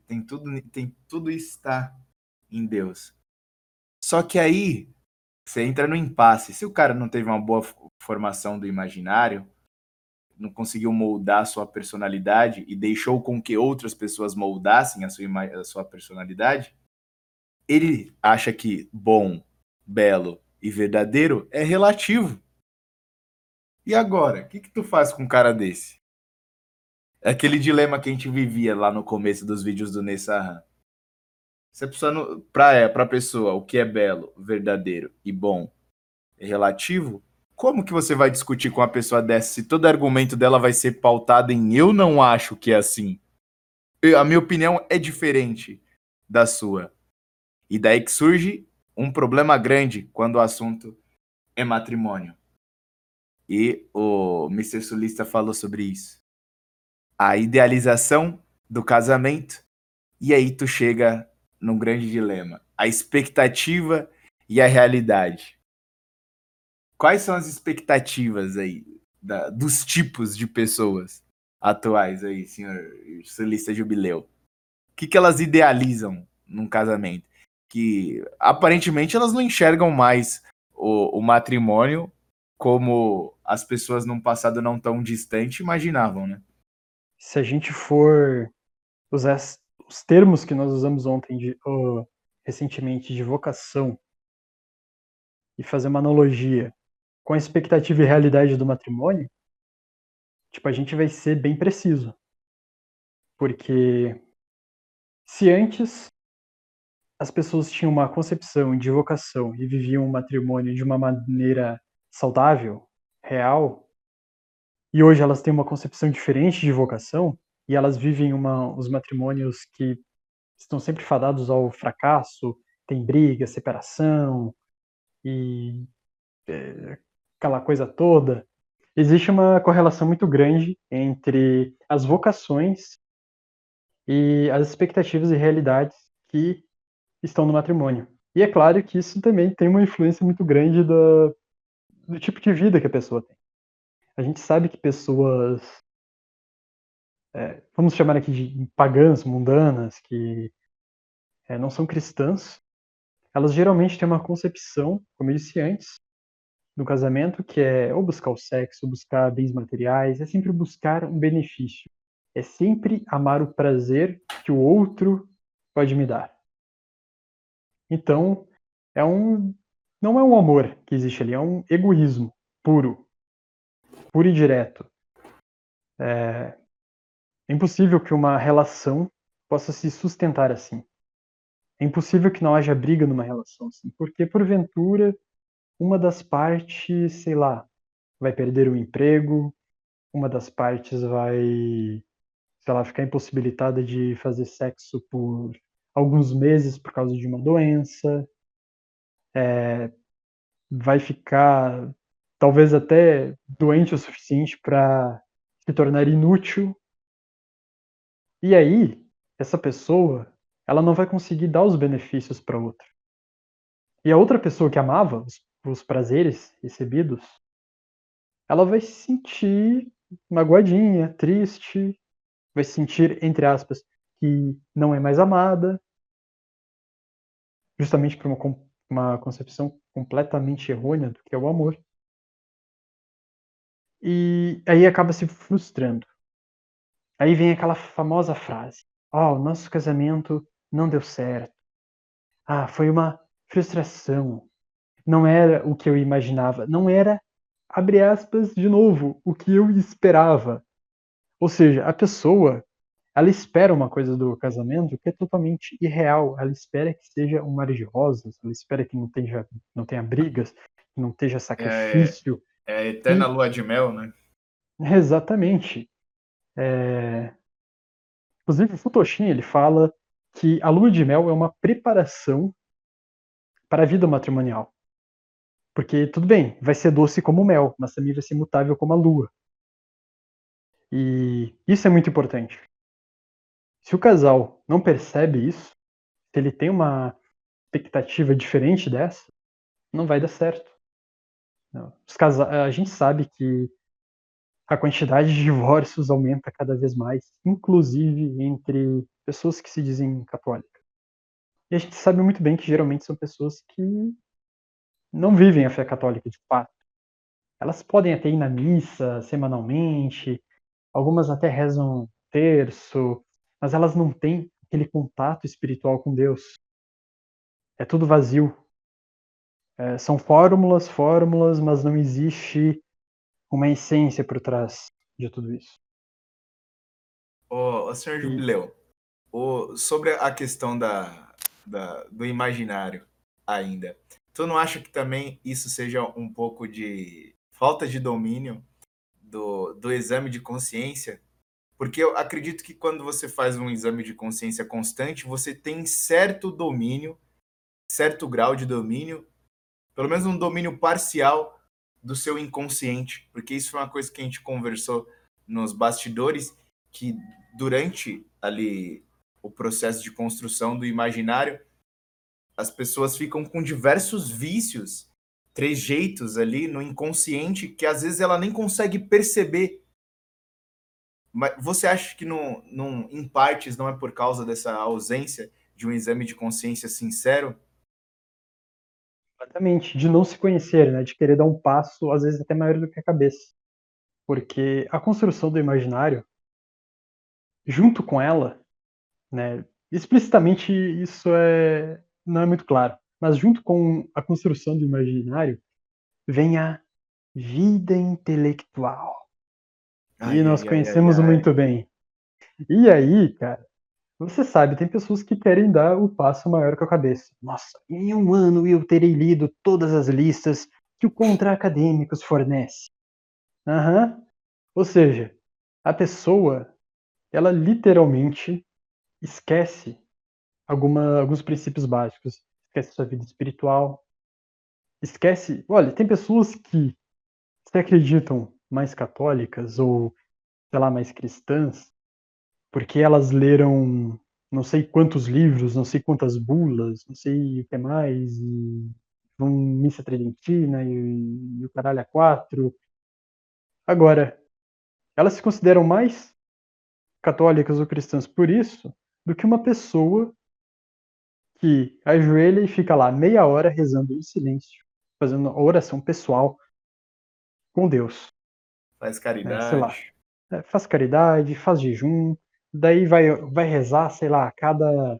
Tem tudo, tem tudo está em Deus. Só que aí você entra no impasse. Se o cara não teve uma boa formação do imaginário, não conseguiu moldar a sua personalidade e deixou com que outras pessoas moldassem a sua, a sua personalidade, ele acha que bom, belo e verdadeiro é relativo. E agora, o que, que tu faz com um cara desse? É aquele dilema que a gente vivia lá no começo dos vídeos do Nessahan. A pessoa, para é, a pessoa, o que é belo, verdadeiro e bom é relativo, como que você vai discutir com uma pessoa dessa se todo argumento dela vai ser pautado em eu não acho que é assim? Eu, a minha opinião é diferente da sua. E daí que surge um problema grande quando o assunto é matrimônio. E o Mr. Sulista falou sobre isso. A idealização do casamento, e aí tu chega num grande dilema. A expectativa e a realidade. Quais são as expectativas aí da, dos tipos de pessoas atuais aí, senhor Sulista Jubileu? O que, que elas idealizam num casamento? Que aparentemente elas não enxergam mais o, o matrimônio como as pessoas num passado não tão distante imaginavam, né? Se a gente for usar os termos que nós usamos ontem, de, uh, recentemente, de vocação, e fazer uma analogia com a expectativa e realidade do matrimônio, tipo, a gente vai ser bem preciso. Porque se antes as pessoas tinham uma concepção de vocação e viviam um matrimônio de uma maneira saudável, real, e hoje elas têm uma concepção diferente de vocação, e elas vivem uma, os matrimônios que estão sempre fadados ao fracasso, tem briga, separação e é, aquela coisa toda. Existe uma correlação muito grande entre as vocações e as expectativas e realidades que estão no matrimônio. E é claro que isso também tem uma influência muito grande do, do tipo de vida que a pessoa tem. A gente sabe que pessoas é, vamos chamar aqui de pagãs, mundanas, que é, não são cristãs, elas geralmente têm uma concepção, como eu disse antes, do casamento, que é ou buscar o sexo, ou buscar bens materiais, é sempre buscar um benefício. É sempre amar o prazer que o outro pode me dar. Então, é um não é um amor que existe ali, é um egoísmo puro, puro e direto. É, é impossível que uma relação possa se sustentar assim. É impossível que não haja briga numa relação assim, porque porventura uma das partes, sei lá, vai perder o emprego, uma das partes vai, sei lá, ficar impossibilitada de fazer sexo por alguns meses por causa de uma doença, é, vai ficar talvez até doente o suficiente para se tornar inútil e aí, essa pessoa, ela não vai conseguir dar os benefícios para outra. E a outra pessoa que amava os, os prazeres recebidos, ela vai se sentir magoadinha, triste, vai se sentir, entre aspas, que não é mais amada, justamente por uma, uma concepção completamente errônea do que é o amor. E aí acaba se frustrando. Aí vem aquela famosa frase: Oh, o nosso casamento não deu certo. Ah, foi uma frustração. não era o que eu imaginava, não era, abre aspas, de novo, o que eu esperava. Ou seja, a pessoa, ela espera uma coisa do casamento que é totalmente irreal. Ela espera que seja um mar de rosas, ela espera que não tenha, não tenha brigas, que não tenha sacrifício. É a eterna lua de mel, né? Exatamente. É... Inclusive, o Futoshin, ele fala que a lua de mel é uma preparação para a vida matrimonial. Porque, tudo bem, vai ser doce como mel, mas também vai ser mutável como a lua. E isso é muito importante. Se o casal não percebe isso, se ele tem uma expectativa diferente dessa, não vai dar certo. Casa... A gente sabe que a quantidade de divórcios aumenta cada vez mais, inclusive entre pessoas que se dizem católicas. E a gente sabe muito bem que geralmente são pessoas que não vivem a fé católica de fato. Elas podem até ir na missa semanalmente, algumas até rezam terço, mas elas não têm aquele contato espiritual com Deus. É tudo vazio. É, são fórmulas, fórmulas, mas não existe uma essência por trás de tudo isso. Ô senhor Jubileu, o, sobre a questão da, da, do imaginário ainda, tu não acha que também isso seja um pouco de falta de domínio do, do exame de consciência? Porque eu acredito que quando você faz um exame de consciência constante, você tem certo domínio, certo grau de domínio, pelo menos um domínio parcial do seu inconsciente, porque isso foi uma coisa que a gente conversou nos bastidores, que durante ali o processo de construção do imaginário, as pessoas ficam com diversos vícios, trejeitos ali no inconsciente que às vezes ela nem consegue perceber. Mas você acha que no, no, em partes não é por causa dessa ausência de um exame de consciência sincero? Exatamente, de não se conhecer, né? De querer dar um passo, às vezes até maior do que a cabeça. Porque a construção do imaginário, junto com ela, né? Explicitamente isso é não é muito claro, mas junto com a construção do imaginário vem a vida intelectual. Ai, e nós ai, conhecemos ai, muito bem. E aí, cara, você sabe, tem pessoas que querem dar o passo maior com a cabeça. Nossa, em um ano eu terei lido todas as listas que o Contra Acadêmicos fornece. Uhum. Ou seja, a pessoa, ela literalmente esquece alguma, alguns princípios básicos. Esquece sua vida espiritual. Esquece. Olha, tem pessoas que se acreditam mais católicas ou, sei lá, mais cristãs, porque elas leram não sei quantos livros, não sei quantas bulas, não sei o que mais, e vão missa tridentina e, e o caralho a quatro. Agora, elas se consideram mais católicas ou cristãs por isso do que uma pessoa que ajoelha e fica lá meia hora rezando em silêncio, fazendo oração pessoal com Deus. Faz caridade. É, sei lá, é, faz caridade, faz jejum, daí vai, vai rezar, sei lá, a cada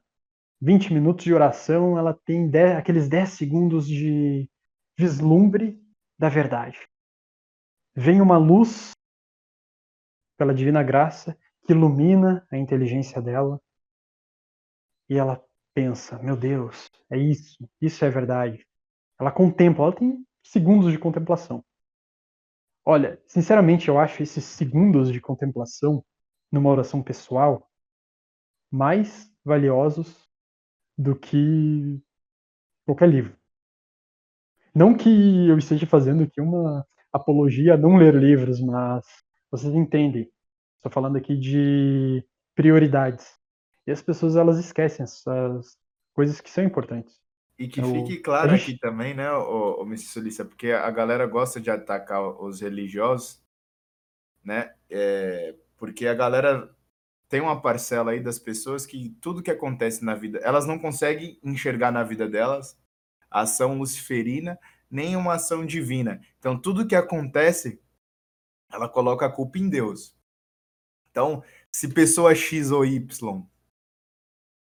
20 minutos de oração, ela tem 10, aqueles 10 segundos de vislumbre da verdade. Vem uma luz pela divina graça que ilumina a inteligência dela e ela pensa: meu Deus, é isso, isso é verdade. Ela contempla, ela tem segundos de contemplação. Olha, sinceramente, eu acho esses segundos de contemplação numa oração pessoal mais valiosos do que qualquer livro. Não que eu esteja fazendo aqui uma apologia a não ler livros, mas vocês entendem. Estou falando aqui de prioridades. E as pessoas elas esquecem essas coisas que são importantes. E que fique claro gente... aqui também, né, o, o Mr. Solícia, porque a galera gosta de atacar os religiosos, né? É, porque a galera tem uma parcela aí das pessoas que tudo que acontece na vida, elas não conseguem enxergar na vida delas a ação luciferina, nem uma ação divina. Então, tudo que acontece, ela coloca a culpa em Deus. Então, se pessoa X ou Y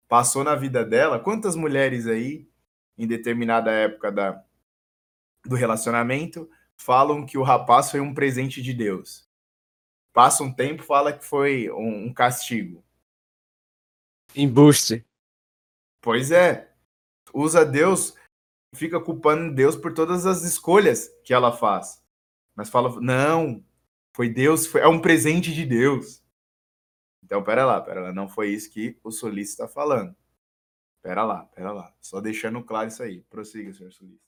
passou na vida dela, quantas mulheres aí, em determinada época da, do relacionamento, falam que o rapaz foi um presente de Deus. Passa um tempo, fala que foi um, um castigo. Embuste. Pois é. Usa Deus, fica culpando Deus por todas as escolhas que ela faz. Mas fala, não, foi Deus, foi, é um presente de Deus. Então, pera lá, pera lá, não foi isso que o solista está falando. Pera lá, pera lá. Só deixando claro isso aí. Prossiga, senhor solista.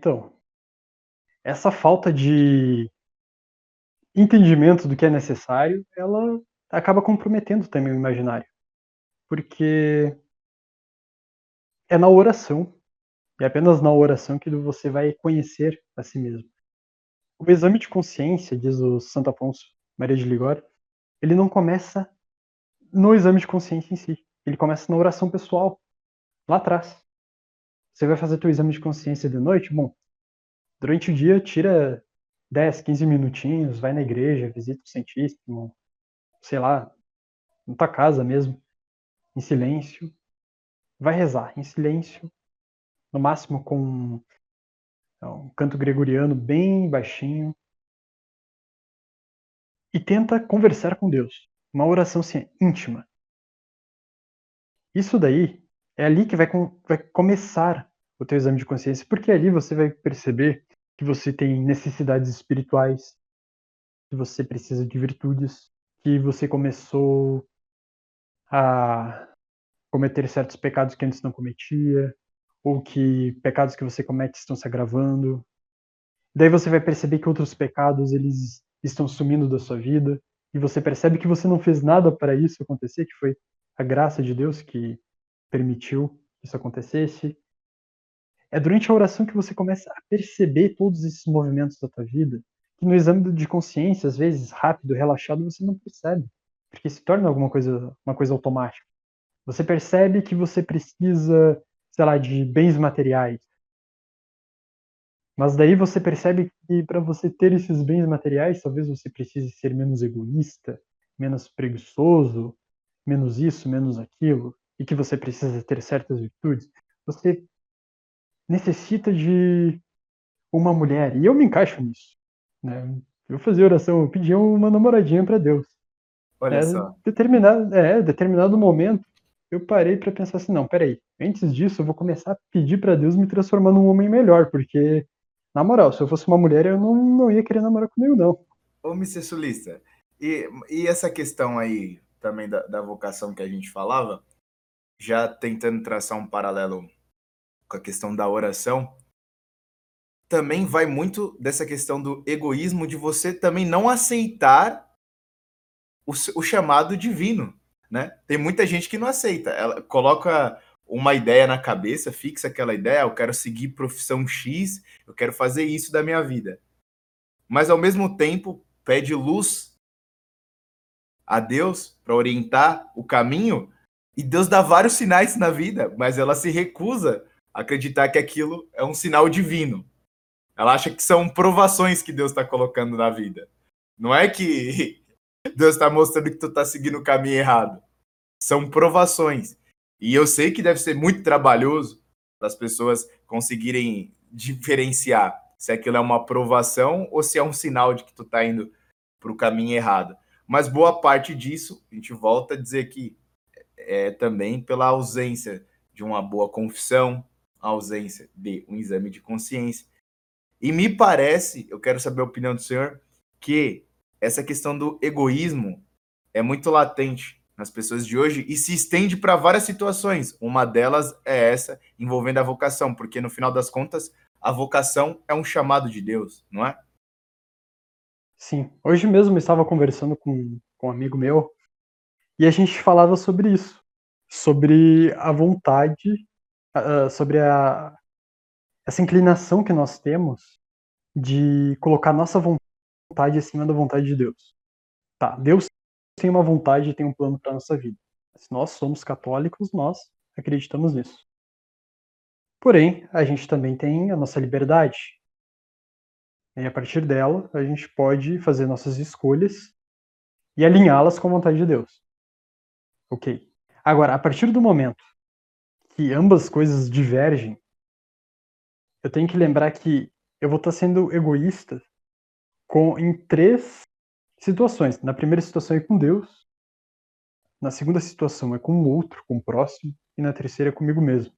Então. Essa falta de entendimento do que é necessário, ela acaba comprometendo também o imaginário. Porque é na oração, é apenas na oração que você vai conhecer a si mesmo. O exame de consciência, diz o Santo Afonso Maria de Ligório, ele não começa no exame de consciência em si. Ele começa na oração pessoal, lá atrás. Você vai fazer teu exame de consciência de noite? Bom, durante o dia tira 10, 15 minutinhos, vai na igreja, visita o Santíssimo, sei lá, na tua casa mesmo, em silêncio. Vai rezar em silêncio, no máximo com um canto gregoriano bem baixinho. E tenta conversar com Deus. Uma oração assim, íntima. Isso daí é ali que vai, vai começar o teu exame de consciência, porque ali você vai perceber que você tem necessidades espirituais, que você precisa de virtudes, que você começou a cometer certos pecados que antes não cometia, ou que pecados que você comete estão se agravando. Daí você vai perceber que outros pecados eles estão sumindo da sua vida, e você percebe que você não fez nada para isso acontecer, que foi a graça de Deus que permitiu que isso acontecesse. É durante a oração que você começa a perceber todos esses movimentos da tua vida, que no exame de consciência, às vezes rápido, relaxado, você não percebe, porque se torna alguma coisa, uma coisa automática. Você percebe que você precisa, sei lá, de bens materiais. Mas daí você percebe que para você ter esses bens materiais, talvez você precise ser menos egoísta, menos preguiçoso, menos isso, menos aquilo, e que você precisa ter certas virtudes. Você necessita de uma mulher. E eu me encaixo nisso. Né? Eu fazia oração, eu pedia uma namoradinha para Deus. Olha é, só. Determinado, é, determinado momento, eu parei para pensar assim, não, peraí, antes disso eu vou começar a pedir para Deus me transformar num homem melhor, porque, na moral, se eu fosse uma mulher, eu não, não ia querer namorar comigo, não. Ô, Mr. Sulista, e, e essa questão aí também da, da vocação que a gente falava, já tentando traçar um paralelo com a questão da oração, também vai muito dessa questão do egoísmo de você também não aceitar o, o chamado divino, né? Tem muita gente que não aceita, ela coloca uma ideia na cabeça, fixa aquela ideia, eu quero seguir profissão X, eu quero fazer isso da minha vida. Mas ao mesmo tempo pede luz a Deus para orientar o caminho, e Deus dá vários sinais na vida, mas ela se recusa acreditar que aquilo é um sinal divino. Ela acha que são provações que Deus está colocando na vida. Não é que Deus está mostrando que tu está seguindo o caminho errado. São provações. E eu sei que deve ser muito trabalhoso as pessoas conseguirem diferenciar se aquilo é uma provação ou se é um sinal de que tu está indo para o caminho errado. Mas boa parte disso, a gente volta a dizer que é também pela ausência de uma boa confissão, ausência de um exame de consciência. E me parece, eu quero saber a opinião do senhor, que essa questão do egoísmo é muito latente nas pessoas de hoje e se estende para várias situações. Uma delas é essa envolvendo a vocação, porque no final das contas, a vocação é um chamado de Deus, não é? Sim. Hoje mesmo eu estava conversando com, com um amigo meu E a gente falava sobre isso, sobre a vontade, uh, sobre a, essa inclinação que nós temos de colocar nossa vontade acima da vontade de Deus. Tá, Deus tem uma vontade e tem um plano para nossa vida. Se nós somos católicos, nós acreditamos nisso. Porém, a gente também tem a nossa liberdade. E a partir dela, a gente pode fazer nossas escolhas e alinhá-las com a vontade de Deus. Ok. Agora, a partir do momento que ambas coisas divergem, eu tenho que lembrar que eu vou estar sendo egoísta com, em três situações. Na primeira situação é com Deus, na segunda situação é com o outro, com o próximo, e na terceira é comigo mesmo.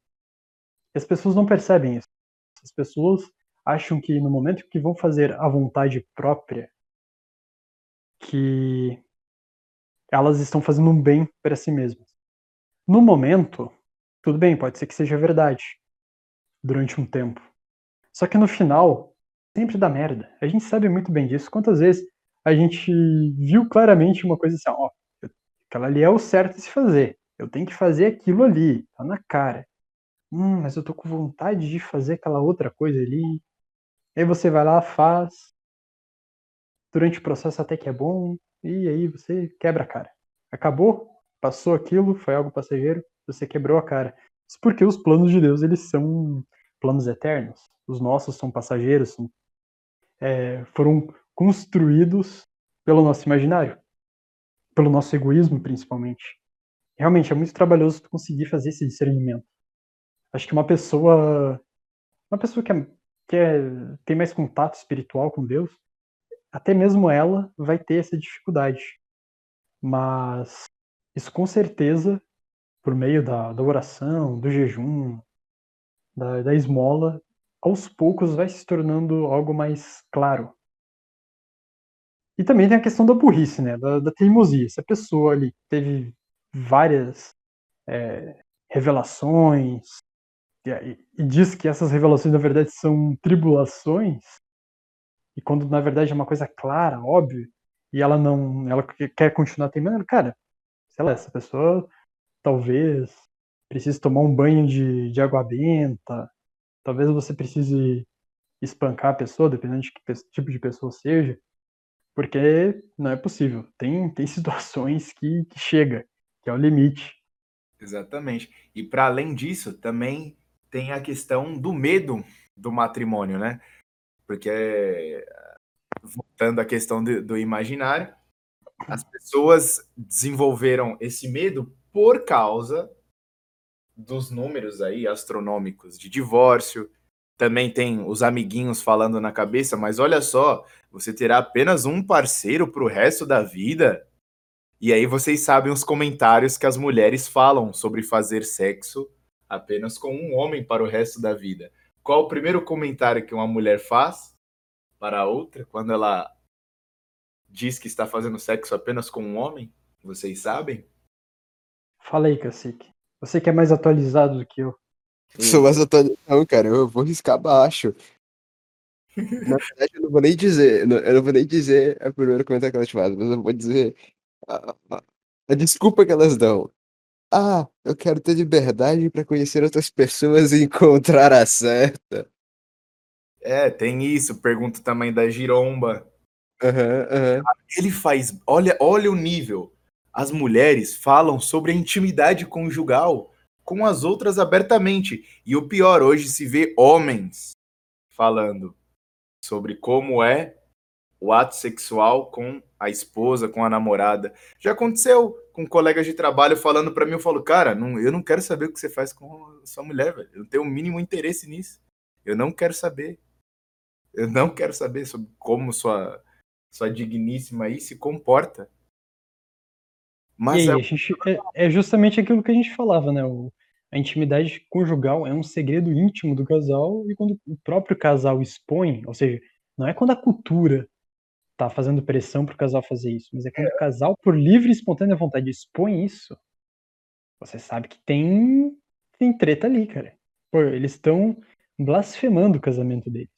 E as pessoas não percebem isso. As pessoas acham que no momento que vão fazer a vontade própria, que elas estão fazendo um bem para si mesmas. No momento, tudo bem, pode ser que seja verdade durante um tempo. Só que no final, sempre dá merda. A gente sabe muito bem disso. Quantas vezes a gente viu claramente uma coisa assim, ó, aquela ali é o certo de se fazer. Eu tenho que fazer aquilo ali, tá na cara. Hum, mas eu tô com vontade de fazer aquela outra coisa ali. Aí você vai lá, faz. Durante o processo até que é bom, e aí você quebra a cara. Acabou, passou aquilo, foi algo passageiro, você quebrou a cara. Isso porque os planos de Deus, eles são planos eternos. Os nossos são passageiros, são, é, foram construídos pelo nosso imaginário, pelo nosso egoísmo, principalmente. Realmente, é muito trabalhoso conseguir fazer esse discernimento. Acho que uma pessoa, uma pessoa que, é, que é, tem mais contato espiritual com Deus, até mesmo ela vai ter essa dificuldade. Mas isso com certeza, por meio da, da oração, do jejum, da, da esmola, aos poucos vai se tornando algo mais claro. E também tem a questão da burrice, né? Da, da teimosia. Se a pessoa ali teve várias é, revelações e, e, diz que essas revelações na verdade são tribulações, e quando na verdade é uma coisa clara, óbvia, e ela não, ela quer continuar teimando, cara, sei lá, essa pessoa talvez precise tomar um banho de, de água benta, talvez você precise espancar a pessoa, dependendo de que tipo de pessoa seja, porque não é possível. Tem, tem situações que, que chega, que é o limite. Exatamente. E para além disso, também tem a questão do medo do matrimônio, né? Porque, voltando à questão do, do imaginário, as pessoas desenvolveram esse medo por causa dos números aí astronômicos de divórcio. Também tem os amiguinhos falando na cabeça, mas olha só, você terá apenas um parceiro para o resto da vida. E aí vocês sabem os comentários que as mulheres falam sobre fazer sexo apenas com um homem para o resto da vida. Qual o primeiro comentário que uma mulher faz para a outra quando ela diz que está fazendo sexo apenas com um homem? Vocês sabem? Fala aí, cacique. Você que é mais atualizado do que eu. Sou mais atualizado, cara. Eu vou riscar baixo. Na verdade, eu não vou nem dizer. Eu não vou nem dizer o primeiro comentário que elas fazem, mas eu vou dizer a, a, a desculpa que elas dão. Ah, eu quero ter liberdade para conhecer outras pessoas e encontrar a certa. É, tem isso. Pergunta também da Giromba. Uhum, uhum. Ele faz. Olha, olha o nível. As mulheres falam sobre a intimidade conjugal com as outras abertamente. E o pior, hoje se vê homens falando sobre como é o ato sexual com a esposa, com a namorada. Já aconteceu com colegas de trabalho falando para mim, eu falo, cara, não, eu não quero saber o que você faz com a sua mulher, velho. Eu não tenho o mínimo interesse nisso. Eu não quero saber. Eu não quero saber sobre como sua, sua digníssima aí se comporta. Mas aí, é... Gente, é, é... justamente aquilo que a gente falava, né? O, a intimidade conjugal é um segredo íntimo do casal e quando o próprio casal expõe, ou seja, não é quando a cultura tá fazendo pressão pro casal fazer isso, mas é quando é. o casal, por livre e espontânea vontade, expõe isso, você sabe que tem, tem treta ali, cara. Pô, eles estão blasfemando o casamento deles.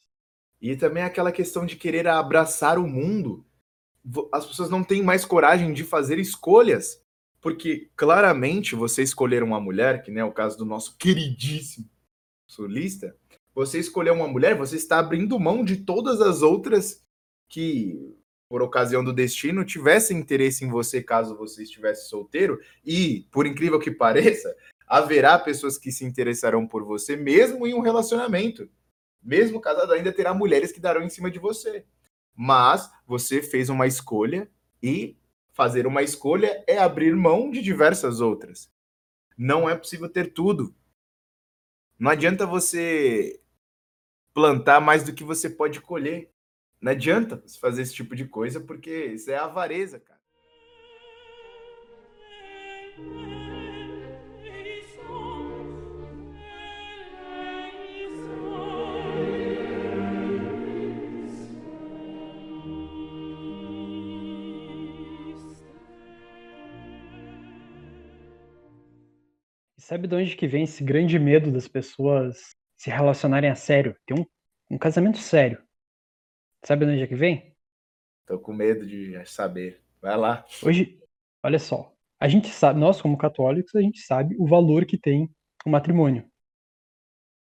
E também aquela questão de querer abraçar o mundo. As pessoas não têm mais coragem de fazer escolhas, Porque claramente você escolher uma mulher, que nem é o caso do nosso queridíssimo sulista, você escolher uma mulher, você está abrindo mão de todas as outras que, por ocasião do destino, tivessem interesse em você caso você estivesse solteiro. E, por incrível que pareça, haverá pessoas que se interessarão por você mesmo em um relacionamento. Mesmo casado, ainda terá mulheres que darão em cima de você. Mas você fez uma escolha e fazer uma escolha é abrir mão de diversas outras. Não é possível ter tudo. Não adianta você plantar mais do que você pode colher. Não adianta você fazer esse tipo de coisa porque isso é avareza, cara. Sabe de onde que vem esse grande medo das pessoas se relacionarem a sério? Ter um, um casamento sério. Sabe de onde é que vem? Tô com medo de saber. Vai lá. Hoje, olha só. A gente sabe, nós como católicos, a gente sabe o valor que tem o matrimônio.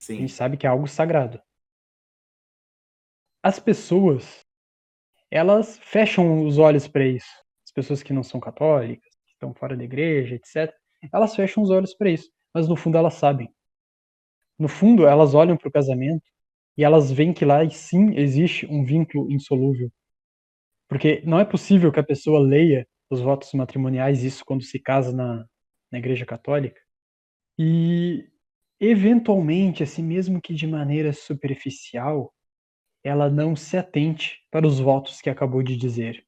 Sim. A gente sabe que é algo sagrado. As pessoas, elas fecham os olhos para isso. As pessoas que não são católicas, que estão fora da igreja, etc elas fecham os olhos para isso, mas no fundo elas sabem. No fundo, elas olham para o casamento e elas veem que lá sim existe um vínculo insolúvel. Porque não é possível que a pessoa leia os votos matrimoniais, isso quando se casa na, na Igreja Católica, e eventualmente, assim mesmo que de maneira superficial, ela não se atente para os votos que acabou de dizer.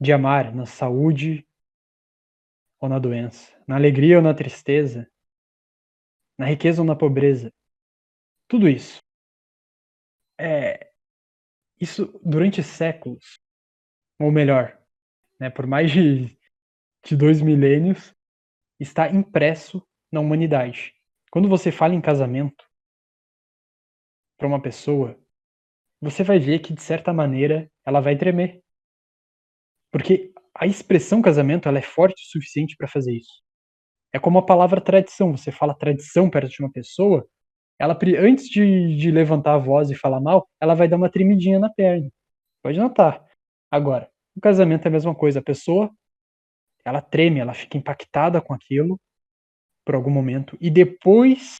De amar na saúde ou na doença, na alegria ou na tristeza, na riqueza ou na pobreza. Tudo isso. É, isso durante séculos, ou melhor, né, por mais de, de dois milênios, está impresso na humanidade. Quando você fala em casamento para uma pessoa, você vai ver que de certa maneira ela vai tremer. Porque a expressão casamento ela é forte o suficiente para fazer isso. É como a palavra tradição. Você fala tradição perto de uma pessoa, ela antes de, de levantar a voz e falar mal, ela vai dar uma tremidinha na perna. Pode notar. Agora, o casamento é a mesma coisa. A pessoa, ela treme, ela fica impactada com aquilo por algum momento e depois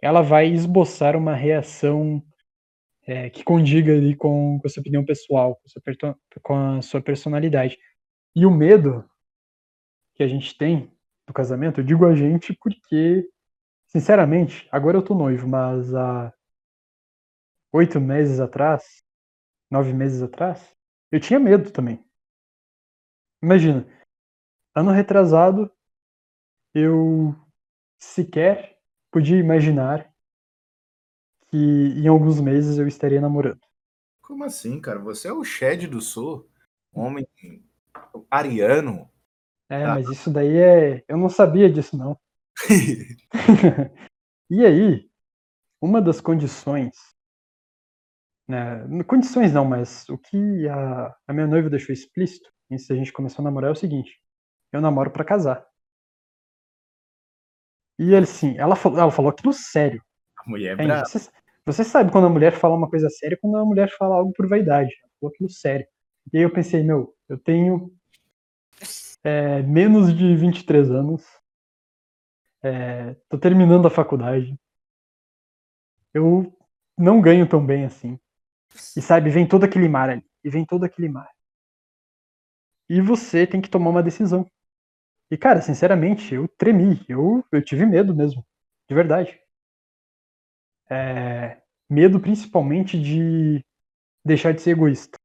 ela vai esboçar uma reação é, que condiga ali com, com a sua opinião pessoal, com a sua, com a sua personalidade. E o medo que a gente tem do casamento, eu digo a gente porque, sinceramente, agora eu tô noivo, mas há oito meses atrás, nove meses atrás, eu tinha medo também. Imagina, ano retrasado, eu sequer podia imaginar que em alguns meses eu estaria namorando. Como assim, cara? Você é o Shed do Sul, homem ariano. É, ah. mas isso daí é. Eu não sabia disso, não. e aí, uma das condições. Né, condições não, mas o que a, a minha noiva deixou explícito antes da gente começar a namorar é o seguinte: eu namoro para casar. E ele, sim, ela, ela falou aquilo sério. A mulher é, é você, você, sabe quando a mulher fala uma coisa séria quando a mulher fala algo por vaidade. Ela falou aquilo sério. E aí eu pensei, meu, eu tenho é, menos de 23 anos. É, tô terminando a faculdade. Eu não ganho tão bem assim. E sabe, vem todo aquele mar ali. E vem todo aquele mar. E você tem que tomar uma decisão. E, cara, sinceramente, eu tremi. Eu, eu tive medo mesmo. De verdade. É, medo principalmente de deixar de ser egoísta.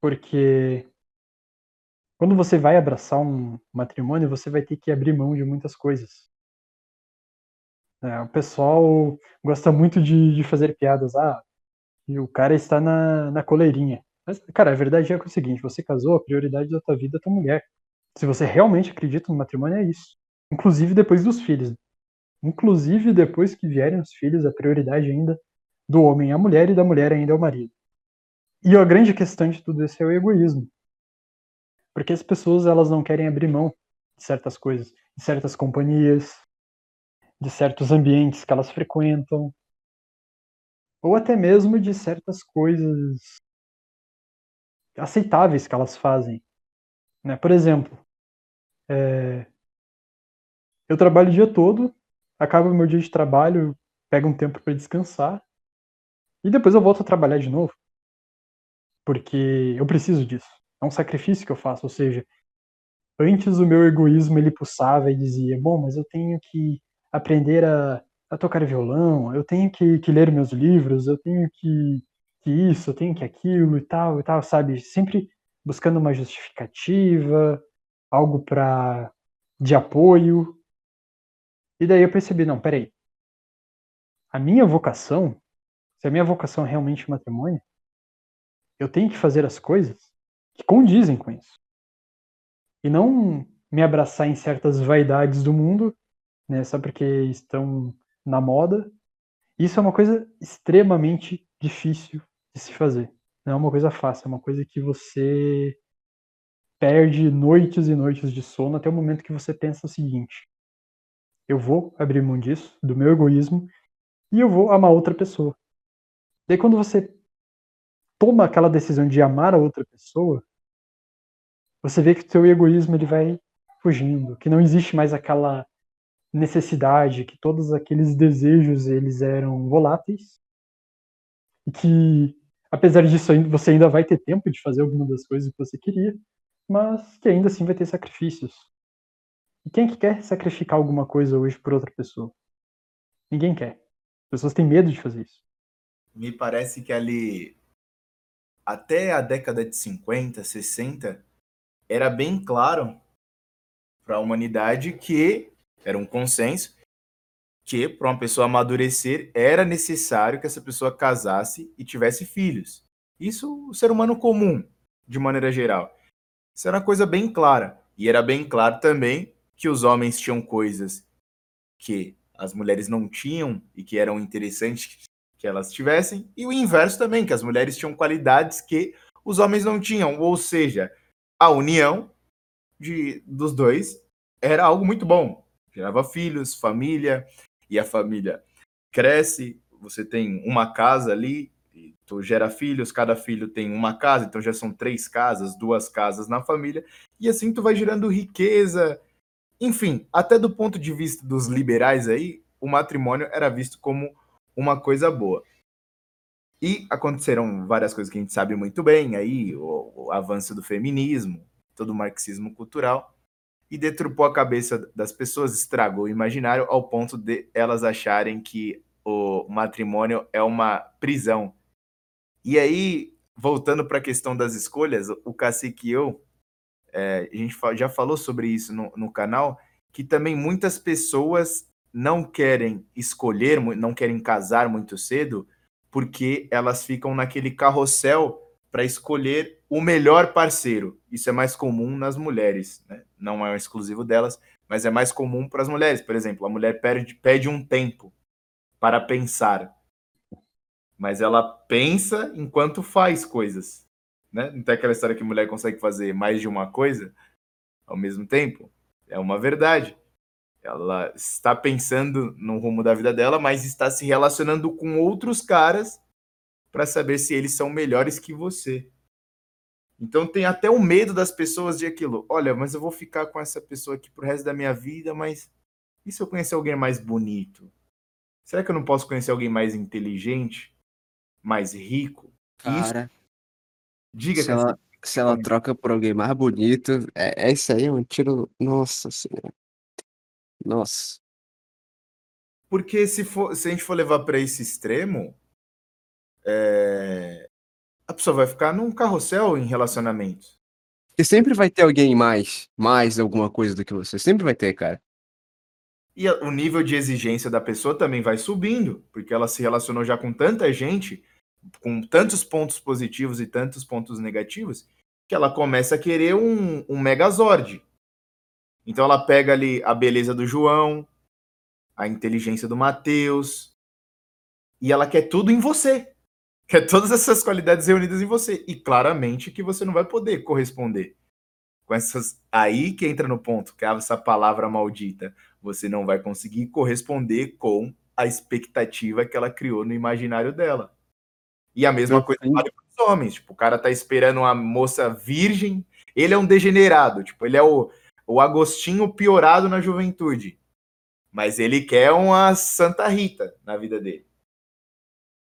Porque quando você vai abraçar um matrimônio, você vai ter que abrir mão de muitas coisas. É, o pessoal gosta muito de, de, fazer piadas. Ah, e o cara está na, na coleirinha. Mas, cara, a verdade é, que é o seguinte: você casou, a prioridade da tua vida é tua mulher. Se você realmente acredita no matrimônio, é isso. Inclusive depois dos filhos. Inclusive depois que vierem os filhos, a prioridade ainda do homem é a mulher e da mulher ainda é o marido. E a grande questão de tudo isso é o egoísmo. Porque as pessoas elas não querem abrir mão de certas coisas, de certas companhias, de certos ambientes que elas frequentam, ou até mesmo de certas coisas aceitáveis que elas fazem. Né? Por exemplo, é... eu trabalho o dia todo, acaba o meu dia de trabalho, pego um tempo para descansar, e depois eu volto a trabalhar de novo. Porque eu preciso disso. É um sacrifício que eu faço, ou seja, antes o meu egoísmo ele pulsava e dizia, bom, mas eu tenho que aprender a, a tocar violão, eu tenho que, que, ler meus livros, eu tenho que, que isso, eu tenho que aquilo e tal e tal, sabe? Sempre buscando uma justificativa, algo para de apoio. E daí eu percebi, não, peraí. A minha vocação, se a minha vocação é realmente o matrimônio, eu tenho que fazer as coisas que condizem com isso. E não me abraçar em certas vaidades do mundo né, só porque estão na moda. Isso é uma coisa extremamente difícil de se fazer. Não é uma coisa fácil, é uma coisa que você perde noites e noites de sono até o momento que você pensa o seguinte: eu vou abrir mão disso, do meu egoísmo, e eu vou amar outra pessoa. E aí quando você toma aquela decisão de amar a outra pessoa, você vê que o seu egoísmo ele vai fugindo, que não existe mais aquela necessidade, que todos aqueles desejos eles eram voláteis e que apesar disso você ainda vai ter tempo de fazer alguma das coisas que você queria, mas que ainda assim vai ter sacrifícios. E quem que quer sacrificar alguma coisa hoje por outra pessoa? Ninguém quer. As pessoas têm medo de fazer isso. Me parece que ali até a década de 50, 60 era bem claro para a humanidade que era um consenso que para uma pessoa amadurecer era necessário que essa pessoa casasse e tivesse filhos. Isso o ser humano comum, de maneira geral. Isso era uma coisa bem clara. E era bem claro também que os homens tinham coisas que as mulheres não tinham e que eram interessantes que elas tivessem, e o inverso também, que as mulheres tinham qualidades que os homens não tinham, ou seja, a união de, dos dois era algo muito bom gerava filhos, família, e a família cresce, você tem uma casa ali, tu gera filhos, cada filho tem uma casa, então já são três casas, duas casas na família, e assim tu vai gerando riqueza. Enfim, até do ponto de vista dos liberais aí, o matrimônio era visto como uma coisa boa. E aconteceram várias coisas que a gente sabe muito bem, aí o, o avanço do feminismo, todo o marxismo cultural, e deturpou a cabeça das pessoas, estragou o imaginário ao ponto de elas acharem que o matrimônio é uma prisão. E aí, voltando para a questão das escolhas, o cacique e eu, é, a gente já falou sobre isso no, no canal, que também muitas pessoas não querem escolher, não querem casar muito cedo, porque elas ficam naquele carrossel para escolher o melhor parceiro. Isso é mais comum nas mulheres, né? não é um exclusivo delas, mas é mais comum para as mulheres. Por exemplo, a mulher pede, pede um tempo para pensar, mas ela pensa enquanto faz coisas. Né? Não tem aquela história que a mulher consegue fazer mais de uma coisa ao mesmo tempo? É uma verdade. Ela está pensando no rumo da vida dela, mas está se relacionando com outros caras para saber se eles são melhores que você. Então tem até o medo das pessoas de aquilo. Olha, mas eu vou ficar com essa pessoa aqui pro resto da minha vida, mas e se eu conhecer alguém mais bonito? Será que eu não posso conhecer alguém mais inteligente, mais rico? Cara, isso... diga se ela, se ela troca por alguém mais bonito, é, é isso aí, é um tiro. Nossa senhora. Nossa. Porque se, for, se a gente for levar para esse extremo, é... a pessoa vai ficar num carrossel em relacionamento. E sempre vai ter alguém mais, mais alguma coisa do que você. Sempre vai ter, cara. E o nível de exigência da pessoa também vai subindo, porque ela se relacionou já com tanta gente, com tantos pontos positivos e tantos pontos negativos, que ela começa a querer um, um megazord. Então ela pega ali a beleza do João, a inteligência do Matheus, e ela quer tudo em você. Que é todas essas qualidades reunidas em você. E claramente que você não vai poder corresponder com essas. Aí que entra no ponto, que é essa palavra maldita. Você não vai conseguir corresponder com a expectativa que ela criou no imaginário dela. E a mesma coisa vale para os homens. Tipo, o cara tá esperando uma moça virgem. Ele é um degenerado. Tipo, ele é o, o Agostinho piorado na juventude. Mas ele quer uma Santa Rita na vida dele.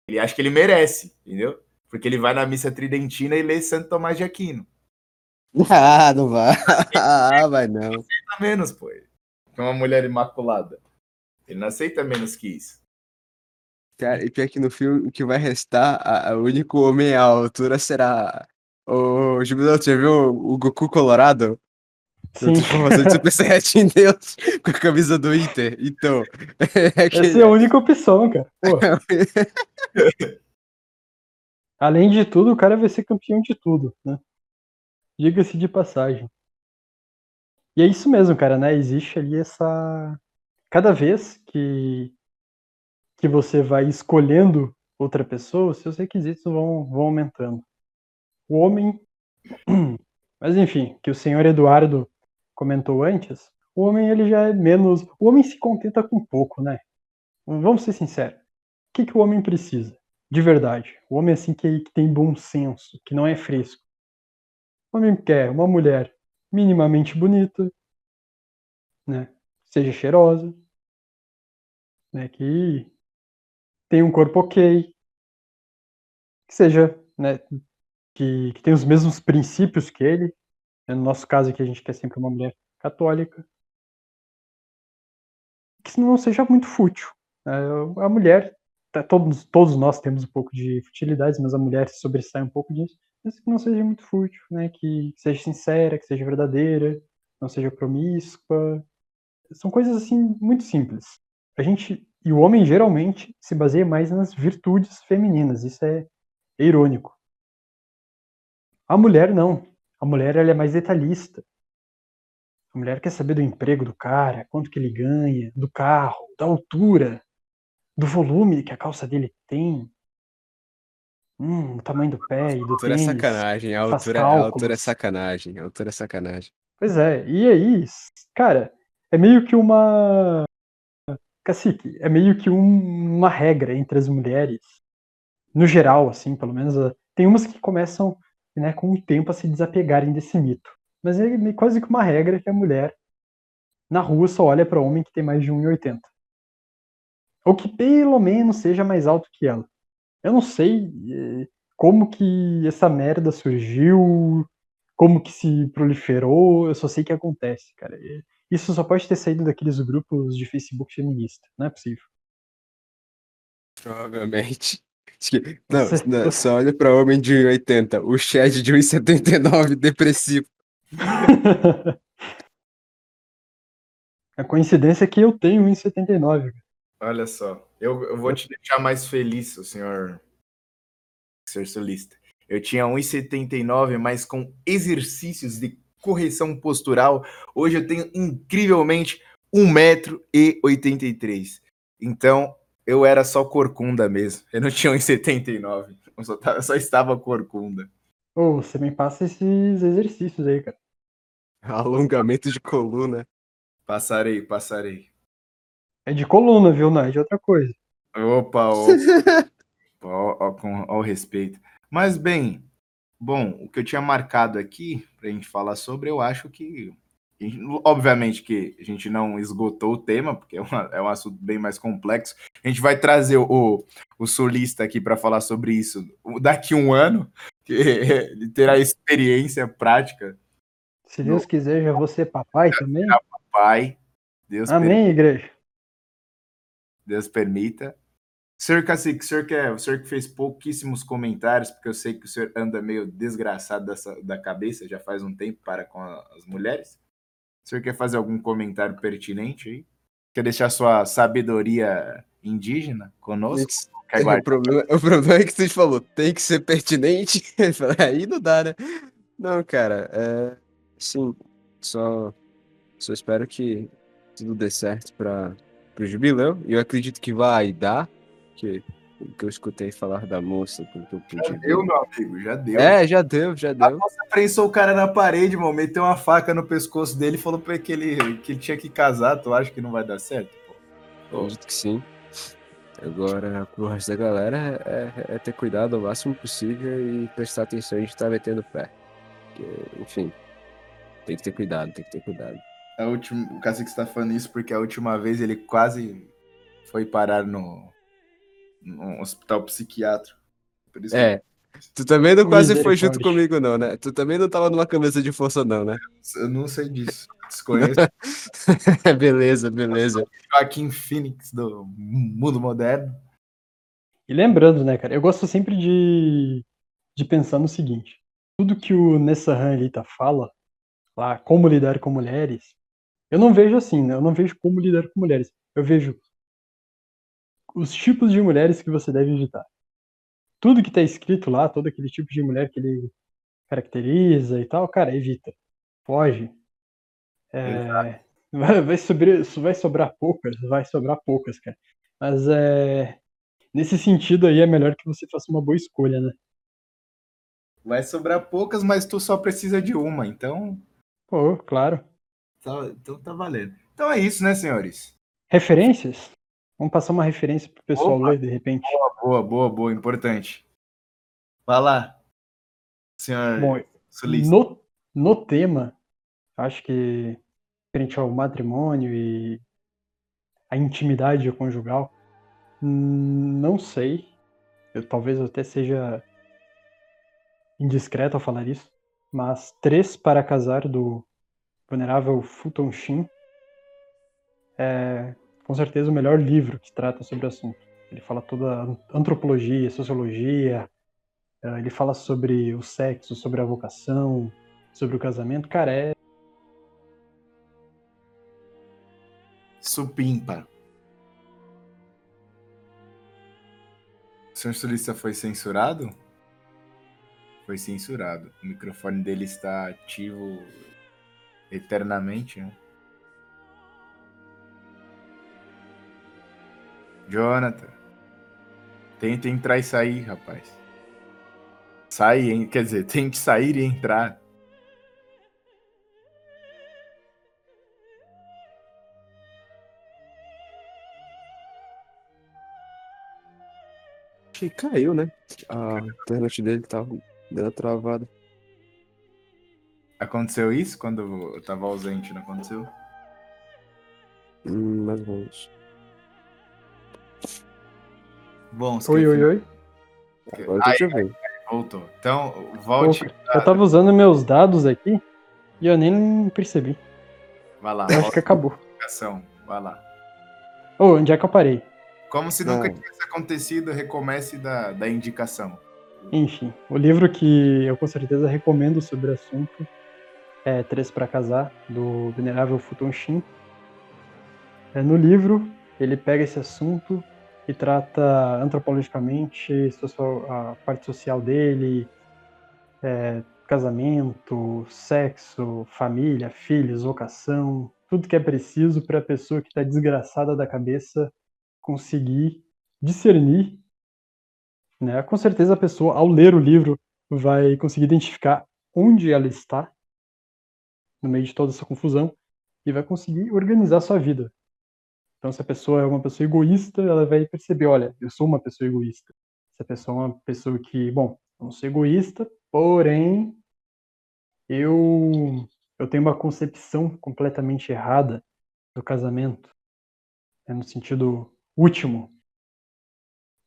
Ele acha que ele merece, entendeu? Porque ele vai na missa tridentina e lê Santo Tomás de Aquino. Ah, não vai. Ah, vai não. A menos, pô. Que uma mulher imaculada. Ele não aceita menos que isso. Cara, e pior que no filme o que vai restar, a- a- o único homem à altura será o Jubileu. Você viu o Goku Colorado? Sim. Transformação de Super Saiyajin Deus com a camisa do Inter. Então, é que- Essa é a única opção, cara. Além de tudo, o cara vai ser campeão de tudo, né? Diga-se de passagem. E é isso mesmo, cara, né? Existe ali essa. Cada vez que, que você vai escolhendo outra pessoa, seus requisitos vão, vão aumentando. O homem. Mas enfim, que o senhor Eduardo comentou antes, o homem ele já é menos. O homem se contenta com pouco, né? Vamos ser sinceros. O que, que o homem precisa? De verdade. O homem assim que, que tem bom senso, que não é fresco. O homem quer uma mulher minimamente bonita, né? Seja cheirosa, né? Que tenha um corpo ok, que seja, né? Que, que tenha os mesmos princípios que ele. Né, No nosso caso aqui a gente quer sempre uma mulher católica. Que não seja muito fútil. né, A mulher, tá, todos, todos nós temos um pouco de futilidades, mas a mulher se sobressai um pouco disso. Mas que não seja muito fútil, né? Que seja sincera, que seja verdadeira, não seja promíscua. São coisas assim muito simples. A gente e o homem geralmente se baseia mais nas virtudes femininas. Isso é, é irônico. A mulher não. A mulher ela é mais detalhista. A mulher quer saber do emprego do cara, quanto que ele ganha, do carro, da altura, do volume que a calça dele tem, hum, o tamanho do pé e do A altura é tênis. sacanagem, a altura, a altura é sacanagem, a altura é sacanagem. Pois é, e aí, cara, é meio que uma. Cacique, é meio que um- uma regra entre as mulheres, no geral, assim, pelo menos. a- Tem umas que começam, né, com o tempo a se desapegarem desse mito. Mas é quase que uma regra que a mulher na rua só olha para homem que tem mais de 1,80. Ou que pelo menos seja mais alto que ela. Eu não sei eh, como que essa merda surgiu, como que se proliferou, eu só sei que acontece, cara. Isso só pode ter saído daqueles grupos de Facebook feminista, não é possível. Provavelmente. Não, Você- não, só olha pra homem de 1,80, o Chad de 1,79, depressivo. A coincidência é que eu tenho 1,79. Olha só, eu, eu vou te deixar mais feliz, o senhor, senhor solista. Eu tinha 1,79, mas com exercícios de correção postural, hoje eu tenho incrivelmente 1,83m. Então, eu era só corcunda mesmo. Eu não tinha 1,79. Eu só, tava- só estava corcunda. Ô, você me passa esses exercícios aí, cara. Alongamento de coluna. Passarei, passarei. É de coluna, viu? Não é de outra coisa. Opa, opa. Ó, ó, com ó, o respeito. Mas bem, bom, o que eu tinha marcado aqui pra gente falar sobre, eu acho que. Obviamente que a gente não esgotou o tema, porque é, uma- é um assunto bem mais complexo. A gente vai trazer o, o solista aqui para falar sobre isso daqui a um ano, que ele terá experiência prática. Se Deus quiser, já vou ser papai também. Pai, Deus, Amém, igreja. Deus permita. Senhor Cacique, o senhor, quer, o senhor que fez pouquíssimos comentários, porque eu sei que o senhor anda meio desgraçado dessa, da cabeça já faz um tempo para com as mulheres. O senhor quer fazer algum comentário pertinente aí? Quer deixar sua sabedoria indígena conosco? Quer O problema, o problema é que você falou, tem que ser pertinente. Aí não dá, né? Não, cara, é. Sim, só, só espero que tudo dê certo para o jubileu. E eu acredito que vai dar, que o que eu escutei falar da moça, pelo que eu pude Já ver. deu, meu amigo, já deu. É, já deu, já deu. Você prensou o cara na parede, mano, meteu uma faca no pescoço dele e falou pra ele que ele, que ele tinha que casar. Tu acha que não vai dar certo? pô? Acredito que sim. Agora, pro resto da galera, é, é ter cuidado ao máximo possível e prestar atenção em estar metendo o pé. Porque, enfim, tem que ter cuidado, tem que ter cuidado. A última, o Cacique está falando isso porque a última vez ele quase foi parar no, no hospital psiquiátrico. Por isso É, tu também não quase foi junto comigo, não, né? Tu também não tava numa camisa de força, não, né? que eu não sei disso. Desconheço beleza, beleza. Joaquim Phoenix do mundo moderno. E lembrando, né, cara, eu gosto sempre de, de pensar no seguinte: tudo que o Nessahan Elita fala, lá, como lidar com mulheres, eu não vejo assim, né? Eu não vejo como lidar com mulheres. Eu vejo os tipos de mulheres que você deve evitar. Tudo que tá escrito lá, todo aquele tipo de mulher que ele caracteriza e tal, cara, evita. Foge. É, vai, vai, sobre, vai sobrar poucas, vai sobrar poucas, cara. Mas é. Nesse sentido aí é melhor que você faça uma boa escolha, né? Vai sobrar poucas, mas tu só precisa de uma, então Pô, claro. tá, então tá valendo. Então é isso, né, senhores? Referências? Vamos passar uma referência pro pessoal Opa. ler de repente. Boa, boa, boa, importante. Vai lá, senhor Bom, no, no tema, acho que frente ao matrimônio e a intimidade conjugal, hum, não sei. Eu, talvez eu até seja indiscreto ao falar isso, mas Três para Casar do Venerável Fulton Sheen é com certeza o melhor livro que trata sobre o assunto. Ele fala toda antropologia, sociologia, eh, ele fala sobre o sexo, sobre a vocação, sobre o casamento. Cara, é Supimpa. O senhor Sulista foi censurado? Foi censurado. O microfone dele está ativo eternamente, né? Jonathan. Tenta entrar e sair, rapaz. Sai, hein? quer dizer, tente sair e entrar. Acho que caiu, né? A internet dele tava dando travada. Aconteceu isso quando eu tava ausente, não aconteceu? Hum, mais ou menos. Bom, você Oi, oi, oi. Agora eu tô te. Voltou. Então, volte. Eu tava usando meus dados aqui e eu nem percebi. Vai lá. Eu acho que acabou. Vai lá. Ô, onde é que eu parei? Como se nunca Não. tivesse acontecido, recomece da, da indicação. Enfim, o livro que eu com certeza recomendo sobre o assunto é Três para Casar, do Venerável Futon Shin. É, no livro, ele pega esse assunto e trata antropologicamente a parte social dele, é, casamento, sexo, família, filhos, vocação, tudo que é preciso para a pessoa que está desgraçada da cabeça conseguir discernir né? Com certeza a pessoa, ao ler o livro, vai conseguir identificar onde ela está no meio de toda essa confusão e vai conseguir organizar sua vida. Então, se a pessoa é uma pessoa egoísta, ela vai perceber, olha, eu sou uma pessoa egoísta. Se a pessoa é uma pessoa que, bom, eu não sou egoísta, porém eu eu tenho uma concepção completamente errada do casamento, né, no sentido último.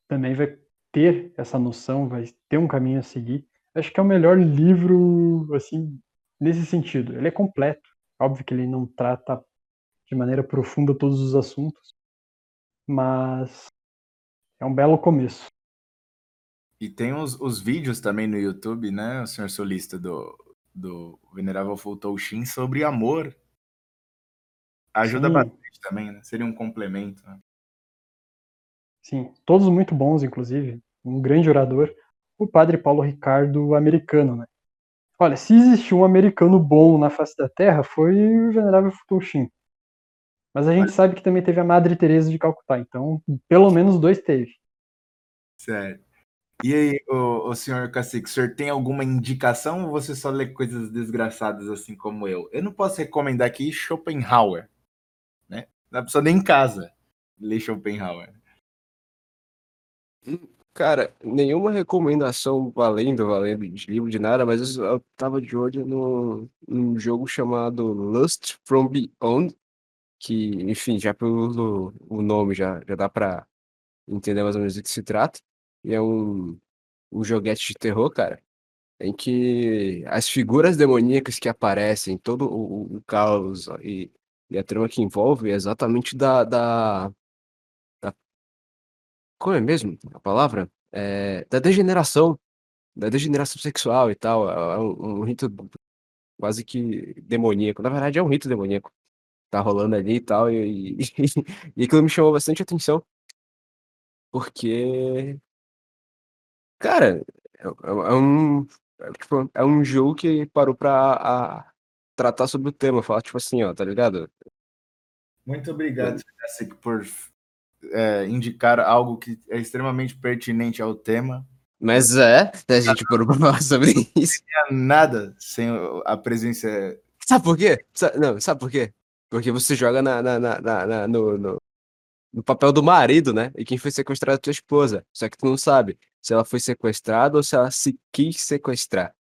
Também vai ter essa noção, vai ter um caminho a seguir. Acho que é o melhor livro, assim, nesse sentido. Ele é completo. Óbvio que ele não trata de maneira profunda todos os assuntos, mas é um belo começo. E tem os, os vídeos também no YouTube, né, o senhor solista do, do Venerável Fulton Shin sobre amor. Ajuda Sim. bastante também, né? Seria um complemento. Né? Sim, todos muito bons, inclusive. Um grande orador, o padre Paulo Ricardo americano, né? Olha, se existiu um americano bom na face da Terra, foi o Venerável Futuxin. Mas a gente sabe que também teve a Madre Teresa de Calcutá, então pelo menos dois teve. Certo. E aí, o, o senhor Cacique, o senhor tem alguma indicação ou você só lê coisas desgraçadas assim como eu? Eu não posso recomendar aqui Schopenhauer, né? Não precisa nem em casa ler Schopenhauer. Cara, nenhuma recomendação valendo, valendo de livro, de nada, mas eu, eu tava de olho no, num jogo chamado Lust from Beyond, que, enfim, já pelo o nome já, já dá pra entender mais ou menos do que se trata. E é um, um joguete de terror, cara, em que as figuras demoníacas que aparecem, todo o, o caos e, e a trama que envolve é exatamente da, da, da- Como é mesmo a palavra? É, da degeneração, da degeneração sexual e tal. É é um, um rito quase que demoníaco. Na verdade, é um rito demoníaco. Tá rolando ali e tal. E, e, e aquilo me chamou bastante atenção. Porque Cara, é é é um é tipo, é um jogo que parou pra a tratar sobre o tema, falar tipo assim, ó, tá ligado? Muito obrigado, senhor Cacique, por é, indicar algo que é extremamente pertinente ao tema. Mas é, a gente parou pra falar sobre isso. Não é nada sem a presença. Sabe por quê? Não, sabe por quê? Porque você joga na na na na na no no no papel do marido, né, e quem foi sequestrado é tua esposa, só que tu não sabe se ela foi sequestrada ou se ela se quis sequestrar.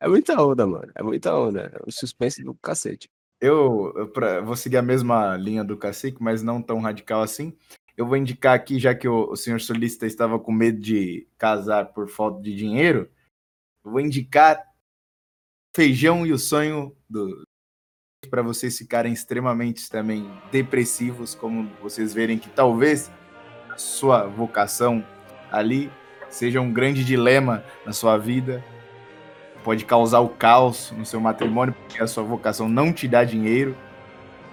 É muita onda, mano, é muita onda, é um suspense do cacete. Eu, eu pra- vou seguir a mesma linha do Cacique, mas não tão radical assim. Eu vou indicar aqui, já que o, o senhor solista estava com medo de casar por falta de dinheiro, eu vou indicar Feijão e o Sonho do para vocês ficarem extremamente também depressivos, como vocês verem que talvez a sua vocação ali seja um grande dilema na sua vida, pode causar o caos no seu matrimônio, porque a sua vocação não te dá dinheiro.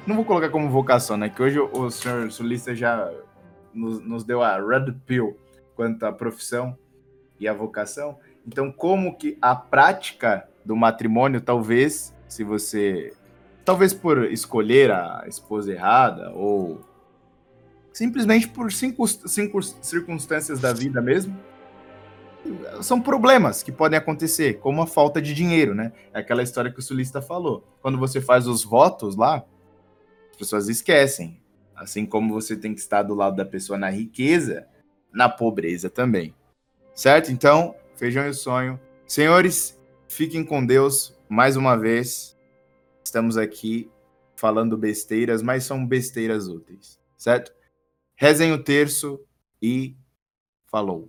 Não vou colocar como vocação, né? Que hoje o, senhor solista já nos, nos deu a red pill quanto à profissão e a vocação. Então, como que a prática do matrimônio, talvez, se você. Talvez por escolher a esposa errada, ou simplesmente por cinco, cinco circunstâncias da vida mesmo, são problemas que podem acontecer, como a falta de dinheiro, né? É aquela história que o sulista falou. Quando você faz os votos lá, as pessoas esquecem. Assim como você tem que estar do lado da pessoa na riqueza, na pobreza também. Certo? Então, feijão e sonho. Senhores, fiquem com Deus mais uma vez. Estamos aqui falando besteiras, mas são besteiras úteis. Certo? Rezem o terço e falou.